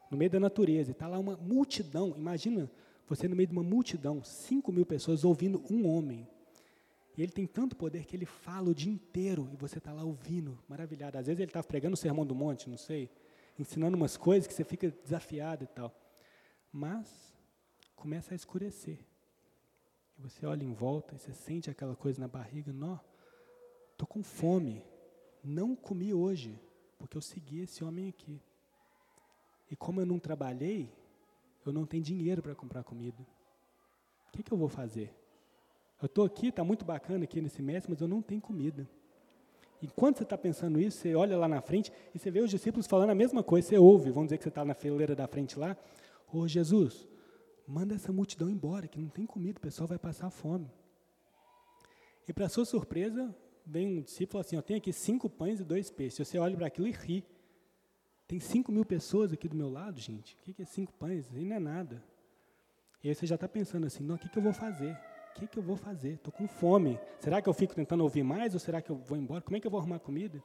[SPEAKER 2] no meio da natureza. Está lá uma multidão, imagina você no meio de uma multidão, 5 mil pessoas ouvindo um homem. E ele tem tanto poder que ele fala o dia inteiro e você está lá ouvindo, maravilhado. Às vezes ele estava pregando o sermão do monte, não sei, ensinando umas coisas que você fica desafiado e tal. Mas começa a escurecer. E você olha em volta e você sente aquela coisa na barriga, nó, Estou com fome. Não comi hoje, porque eu segui esse homem aqui. E como eu não trabalhei, eu não tenho dinheiro para comprar comida. O que, que eu vou fazer? Eu estou aqui, está muito bacana aqui nesse mestre, mas eu não tenho comida. Enquanto você está pensando isso, você olha lá na frente e você vê os discípulos falando a mesma coisa. Você ouve, vamos dizer que você está na fileira da frente lá. Ô Jesus, manda essa multidão embora, que não tem comida, o pessoal vai passar fome. E para sua surpresa, vem um discípulo assim: ó, tem aqui cinco pães e dois peixes. Você olha para aquilo e ri. Tem cinco mil pessoas aqui do meu lado, gente. O que é cinco pães? Isso não é nada. E aí você já está pensando assim: não, o que, que eu vou fazer? O que, que eu vou fazer? Estou com fome. Será que eu fico tentando ouvir mais ou será que eu vou embora? Como é que eu vou arrumar comida?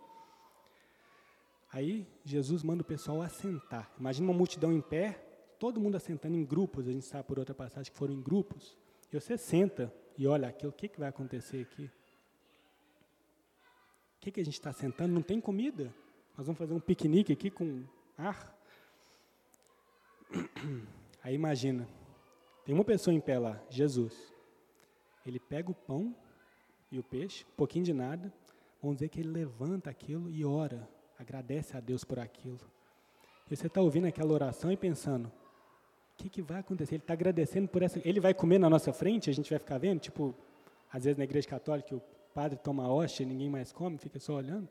[SPEAKER 2] Aí Jesus manda o pessoal assentar. Imagina uma multidão em pé, todo mundo assentando em grupos. A gente sabe por outra passagem que foram em grupos. E você senta e olha aqui, o que, que vai acontecer aqui? O que, que a gente está sentando? Não tem comida? Nós vamos fazer um piquenique aqui com ar? Aí imagina, tem uma pessoa em pé lá, Jesus. Ele pega o pão e o peixe, um pouquinho de nada, vamos dizer que ele levanta aquilo e ora, agradece a Deus por aquilo. E você está ouvindo aquela oração e pensando, o que, que vai acontecer? Ele está agradecendo por essa. Ele vai comer na nossa frente, a gente vai ficar vendo, tipo, às vezes na igreja católica o padre toma a hóstia e ninguém mais come, fica só olhando.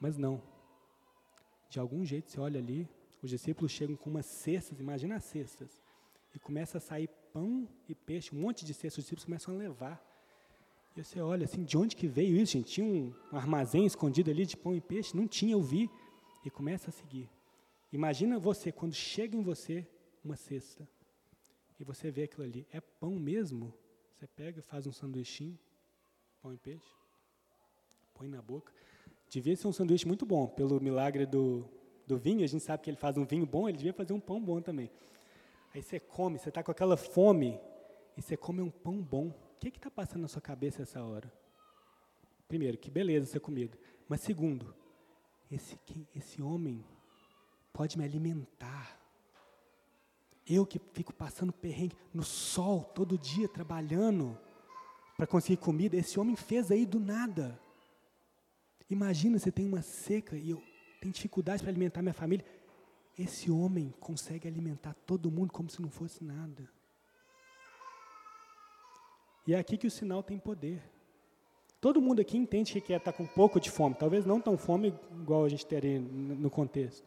[SPEAKER 2] Mas não. De algum jeito você olha ali, os discípulos chegam com umas cestas, imagina as cestas, e começa a sair pão e peixe, um monte de cestas, os discípulos começam a levar. E você olha assim, de onde que veio isso, gente? Tinha um armazém escondido ali de pão e peixe? Não tinha, eu vi. E começa a seguir. Imagina você, quando chega em você uma cesta, e você vê aquilo ali, é pão mesmo? Você pega, faz um sanduichinho, pão e peixe, põe na boca. Devia ser um sanduíche muito bom, pelo milagre do, do vinho, a gente sabe que ele faz um vinho bom, ele devia fazer um pão bom também. Aí você come, você está com aquela fome, e você come um pão bom. O que está passando na sua cabeça essa hora? Primeiro, que beleza essa comida. Mas segundo, esse, esse homem pode me alimentar. Eu que fico passando perrengue no sol todo dia trabalhando para conseguir comida, esse homem fez aí do nada. Imagina você tem uma seca e eu tenho dificuldade para alimentar minha família. Esse homem consegue alimentar todo mundo como se não fosse nada. E é aqui que o sinal tem poder. Todo mundo aqui entende que é estar com um pouco de fome, talvez não tão fome igual a gente teria no contexto.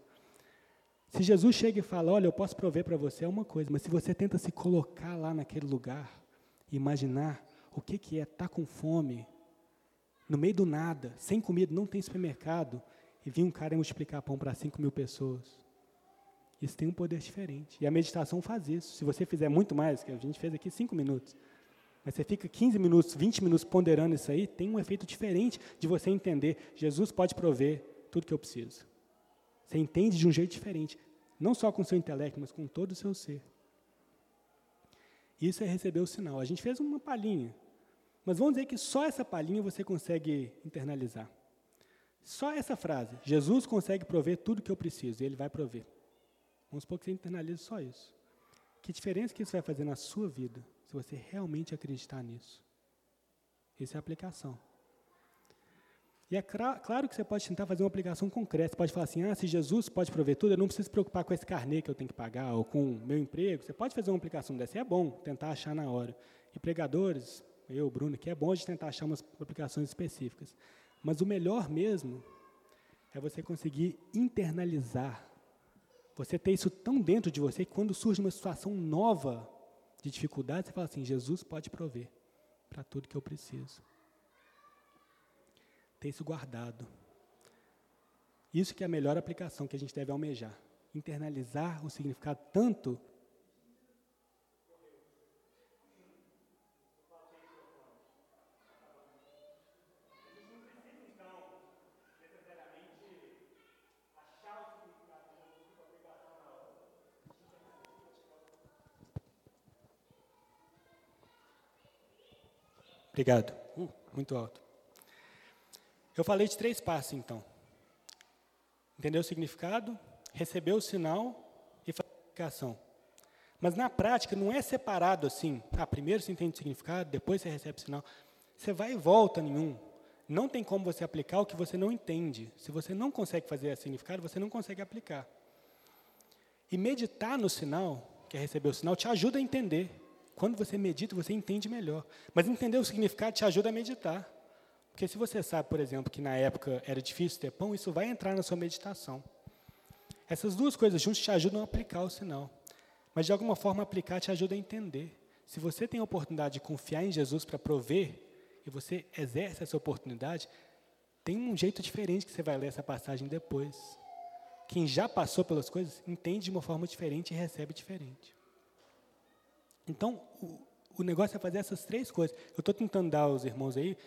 [SPEAKER 2] Se Jesus chega e fala, olha, eu posso prover para você, é uma coisa, mas se você tenta se colocar lá naquele lugar, imaginar o que, que é estar com fome, no meio do nada, sem comida, não tem supermercado, e vir um cara e multiplicar pão para 5 mil pessoas. Isso tem um poder diferente. E a meditação faz isso. Se você fizer muito mais, que a gente fez aqui cinco minutos, mas você fica 15 minutos, 20 minutos ponderando isso aí, tem um efeito diferente de você entender. Jesus pode prover tudo que eu preciso. Você entende de um jeito diferente. Não só com o seu intelecto, mas com todo o seu ser. Isso é receber o sinal. A gente fez uma palhinha. Mas vamos dizer que só essa palhinha você consegue internalizar. Só essa frase. Jesus consegue prover tudo que eu preciso, e Ele vai prover. Vamos supor que você internalize só isso. Que diferença que isso vai fazer na sua vida, se você realmente acreditar nisso? Essa é a aplicação. E é claro que você pode tentar fazer uma aplicação concreta. Você pode falar assim, ah, se Jesus pode prover tudo, eu não preciso se preocupar com esse carnê que eu tenho que pagar, ou com o meu emprego. Você pode fazer uma aplicação dessa, e é bom tentar achar na hora. E pregadores, eu, Bruno, que é bom de tentar achar umas aplicações específicas. Mas o melhor mesmo é você conseguir internalizar você ter isso tão dentro de você que quando surge uma situação nova de dificuldade, você fala assim: Jesus pode prover para tudo que eu preciso. Ter isso guardado. Isso que é a melhor aplicação que a gente deve almejar. Internalizar o significado tanto Obrigado. Uh, muito alto. Eu falei de três passos, então. Entendeu o significado, recebeu o sinal e fazer a aplicação. Mas na prática não é separado assim. Ah, primeiro você entende o significado, depois você recebe o sinal. Você vai e volta nenhum. Não tem como você aplicar o que você não entende. Se você não consegue fazer significado, você não consegue aplicar. E meditar no sinal, que é receber o sinal, te ajuda a entender. Quando você medita, você entende melhor. Mas entender o significado te ajuda a meditar. Porque se você sabe, por exemplo, que na época era difícil ter pão, isso vai entrar na sua meditação. Essas duas coisas juntas te ajudam a aplicar o sinal. Mas de alguma forma aplicar te ajuda a entender. Se você tem a oportunidade de confiar em Jesus para prover, e você exerce essa oportunidade, tem um jeito diferente que você vai ler essa passagem depois. Quem já passou pelas coisas entende de uma forma diferente e recebe diferente. Então, o, o negócio é fazer essas três coisas. Eu estou tentando dar aos irmãos aí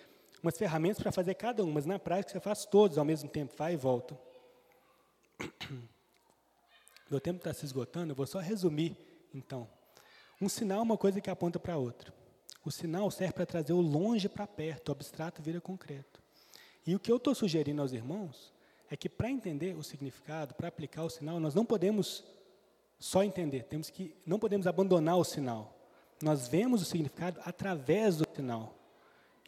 [SPEAKER 2] umas ferramentas para fazer cada uma, mas na prática você faz todos ao mesmo tempo, vai e volta. Meu tempo está se esgotando, eu vou só resumir, então. Um sinal é uma coisa que aponta para outra. O sinal serve para trazer o longe para perto, o abstrato vira concreto. E o que eu estou sugerindo aos irmãos é que para entender o significado, para aplicar o sinal, nós não podemos só entender, temos que não podemos abandonar o sinal. Nós vemos o significado através do sinal.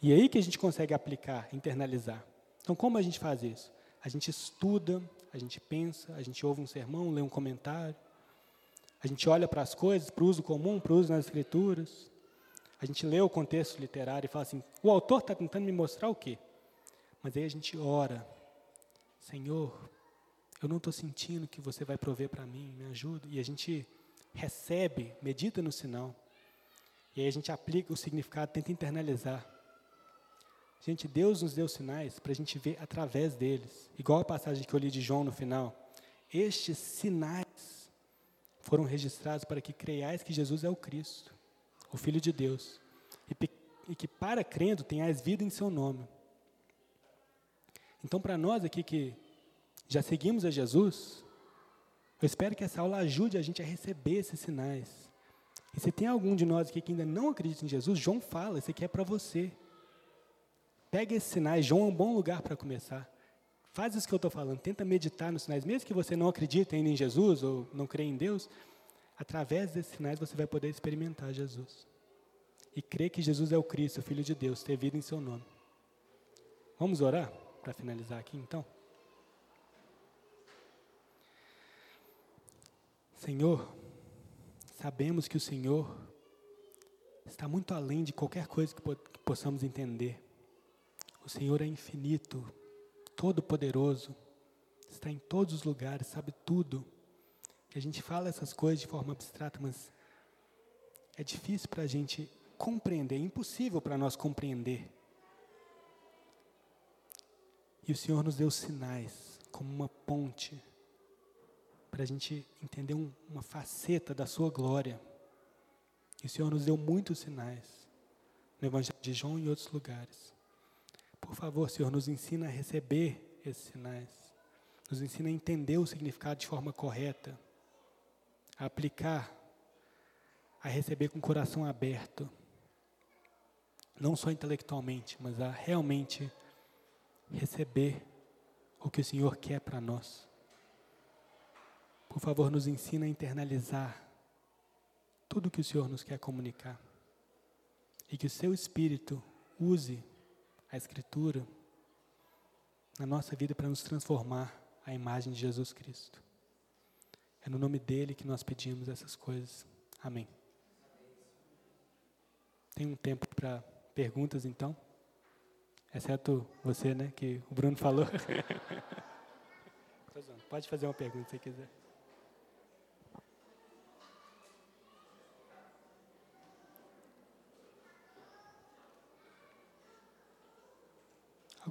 [SPEAKER 2] E é aí que a gente consegue aplicar, internalizar. Então, como a gente faz isso? A gente estuda, a gente pensa, a gente ouve um sermão, lê um comentário, a gente olha para as coisas, para o uso comum, para o uso nas escrituras, a gente lê o contexto literário e fala assim: o autor está tentando me mostrar o quê? Mas aí a gente ora, Senhor, eu não estou sentindo que você vai prover para mim, me ajuda. E a gente recebe, medita no sinal. E aí a gente aplica o significado, tenta internalizar. Gente, Deus nos deu sinais para a gente ver através deles. Igual a passagem que eu li de João no final. Estes sinais foram registrados para que creiais que Jesus é o Cristo, o Filho de Deus, e, que para crendo tenhais vida em seu nome. Então, para nós aqui que já seguimos a Jesus, eu espero que essa aula ajude a gente a receber esses sinais. E se tem algum de nós aqui que ainda não acredita em Jesus, João fala, isso aqui é para você. Pega esses sinais, João é um bom lugar para começar. Faz isso que eu estou falando, tenta meditar nos sinais, mesmo que você não acredite ainda em Jesus ou não crê em Deus, através desses sinais você vai poder experimentar Jesus. E crer que Jesus é o Cristo, o Filho de Deus, ter vida em seu nome. Vamos orar para finalizar aqui então? Senhor, sabemos que o Senhor está muito além de qualquer coisa que, possamos entender. O Senhor é infinito, todo-poderoso, está em todos os lugares, sabe tudo. E a gente fala essas coisas de forma abstrata, mas é difícil para a gente compreender, é impossível para nós compreender. E o Senhor nos deu sinais, como uma ponte para a gente entender um, uma faceta da sua glória. E o Senhor nos deu muitos sinais no Evangelho de João e em outros lugares. Por favor, Senhor, nos ensina a receber esses sinais. Nos ensina a entender o significado de forma correta, a aplicar, a receber com o coração aberto. Não só intelectualmente, mas a realmente receber o que o Senhor quer para nós. Por favor, nos ensina a internalizar tudo que o Senhor nos quer comunicar. E que o seu Espírito use a Escritura na nossa vida para nos transformar à imagem de Jesus Cristo. É no nome dele que nós pedimos essas coisas. Amém. Tem um tempo para perguntas, então? Exceto você, né, que o Bruno falou. Pode fazer uma pergunta se quiser.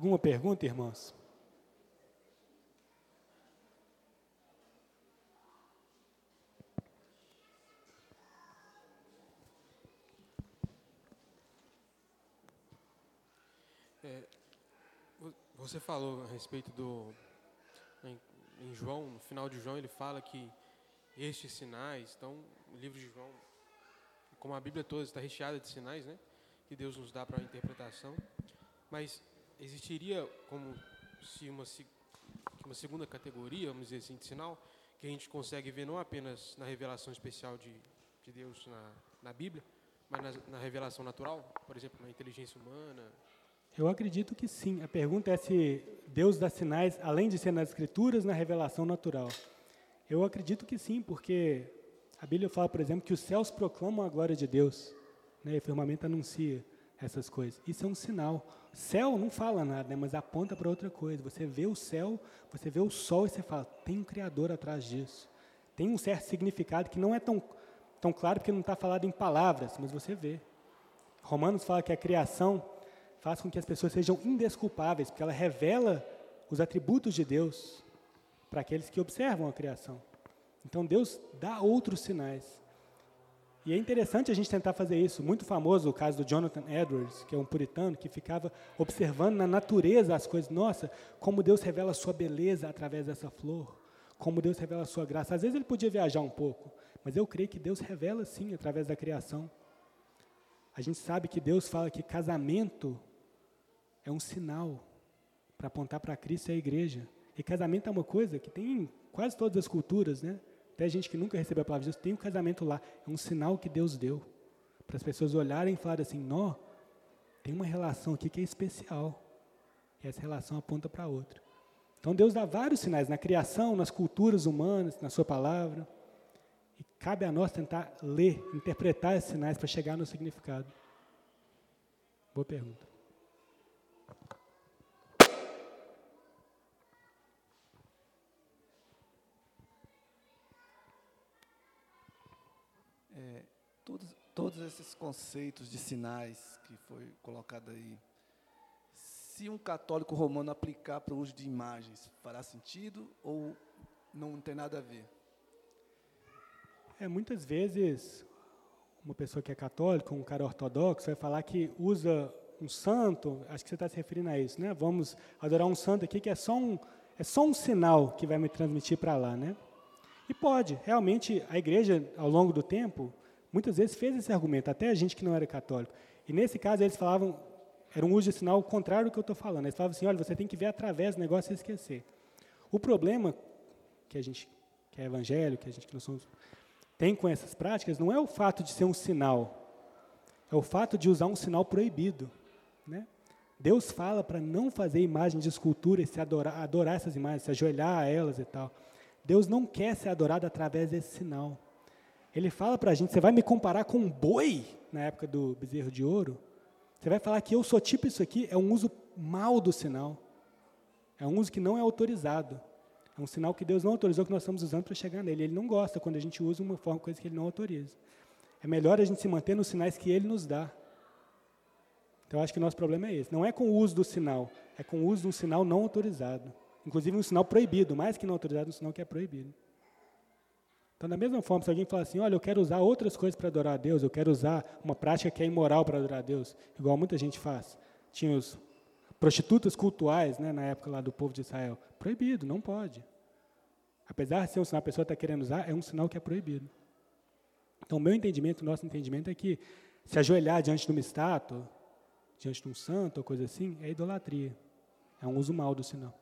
[SPEAKER 2] Alguma pergunta, irmãos?
[SPEAKER 3] É, você falou a respeito do. Em, em, João, no final de João, ele fala que estes sinais, então, o livro de João, como a Bíblia toda está recheada de sinais, né? Que Deus nos dá para a interpretação. Mas existiria como se uma, uma segunda categoria, vamos dizer assim, de sinal, que a gente consegue ver não apenas na revelação especial de, de Deus na, na Bíblia, mas na, na revelação natural, por exemplo, na inteligência humana?
[SPEAKER 2] Eu acredito que sim. A pergunta é se Deus dá sinais, além de ser nas Escrituras, na revelação natural. Eu acredito que sim, porque a Bíblia fala, por exemplo, que os céus proclamam a glória de Deus. Né? E o firmamento anuncia essas coisas. Isso é um sinal. Céu não fala nada, né? mas aponta para outra coisa. Você vê o céu, você vê o sol e você fala, tem um Criador atrás disso. Tem um certo significado que não é tão, tão claro porque não está falado em palavras, mas você vê. Romanos fala que a criação faz com que as pessoas sejam indesculpáveis, porque ela revela os atributos de Deus para aqueles que observam a criação. Então Deus dá outros sinais. E é interessante a gente tentar fazer isso. Muito famoso o caso do Jonathan Edwards, que é um puritano que ficava observando na natureza as coisas. Nossa, como Deus revela a sua beleza através dessa flor. Como Deus revela a sua graça. Às vezes ele podia viajar um pouco, mas eu creio que Deus revela sim através da criação. A gente sabe que Deus fala que casamento é um sinal para apontar para Cristo e a igreja. E casamento é uma coisa que tem em quase todas as culturas, né? Até gente que nunca recebeu a palavra de Deus, tem um casamento lá. É um sinal que Deus deu. Para as pessoas olharem e falarem assim, nó, tem uma relação aqui que é especial. E essa relação aponta para outra. Então Deus dá vários sinais na criação, nas culturas humanas, na sua palavra. E cabe a nós tentar ler, interpretar esses sinais para chegar no significado. Boa pergunta.
[SPEAKER 4] Todos, todos esses conceitos de sinais que foi colocado aí, se um católico romano aplicar para o uso de imagens, fará sentido ou não tem nada a ver?
[SPEAKER 2] É, muitas vezes, uma pessoa que é católica, um cara ortodoxo, vai falar que usa um santo, acho que você está se referindo a isso, né? Vamos adorar um santo aqui que é só um, é só um sinal que vai me transmitir para lá, né? E pode, realmente, a igreja, ao longo do tempo, muitas vezes fez esse argumento, até a gente que não era católico. E nesse caso eles falavam, era um uso de sinal contrário do que eu estou falando. Eles falavam assim, olha, você tem que ver através do negócio e esquecer. O problema que a gente, que é evangélico, que a gente que não somos, tem com essas práticas, não é o fato de ser um sinal, é o fato de usar um sinal proibido. Né? Deus fala para não fazer imagens de escultura e se adorar, adorar essas imagens, se ajoelhar a elas e tal. Deus não quer ser adorado através desse sinal. Ele fala para a gente: você vai me comparar com um boi, na época do bezerro de ouro? Você vai falar que eu sou tipo isso aqui? É um uso mal do sinal. É um uso que não é autorizado. É um sinal que Deus não autorizou que nós estamos usando para chegar nele. Ele não gosta quando a gente usa uma forma, coisa que ele não autoriza. É melhor a gente se manter nos sinais que ele nos dá. Então, acho que o nosso problema é esse. Não é com o uso do sinal, é com o uso de um sinal não autorizado. Inclusive um sinal proibido, mais que não autorizado, um sinal que é proibido. Então, da mesma forma, se alguém falar assim, olha, eu quero usar outras coisas para adorar a Deus, eu quero usar uma prática que é imoral para adorar a Deus, igual muita gente faz. Tinha os prostitutas cultuais, né, na época lá do povo de Israel. Proibido, não pode. Apesar de ser um sinal a pessoa está querendo usar, é um sinal que é proibido. Então, o meu entendimento, o nosso entendimento é que se ajoelhar diante de uma estátua, diante de um santo ou coisa assim, é idolatria. É um uso mal do sinal.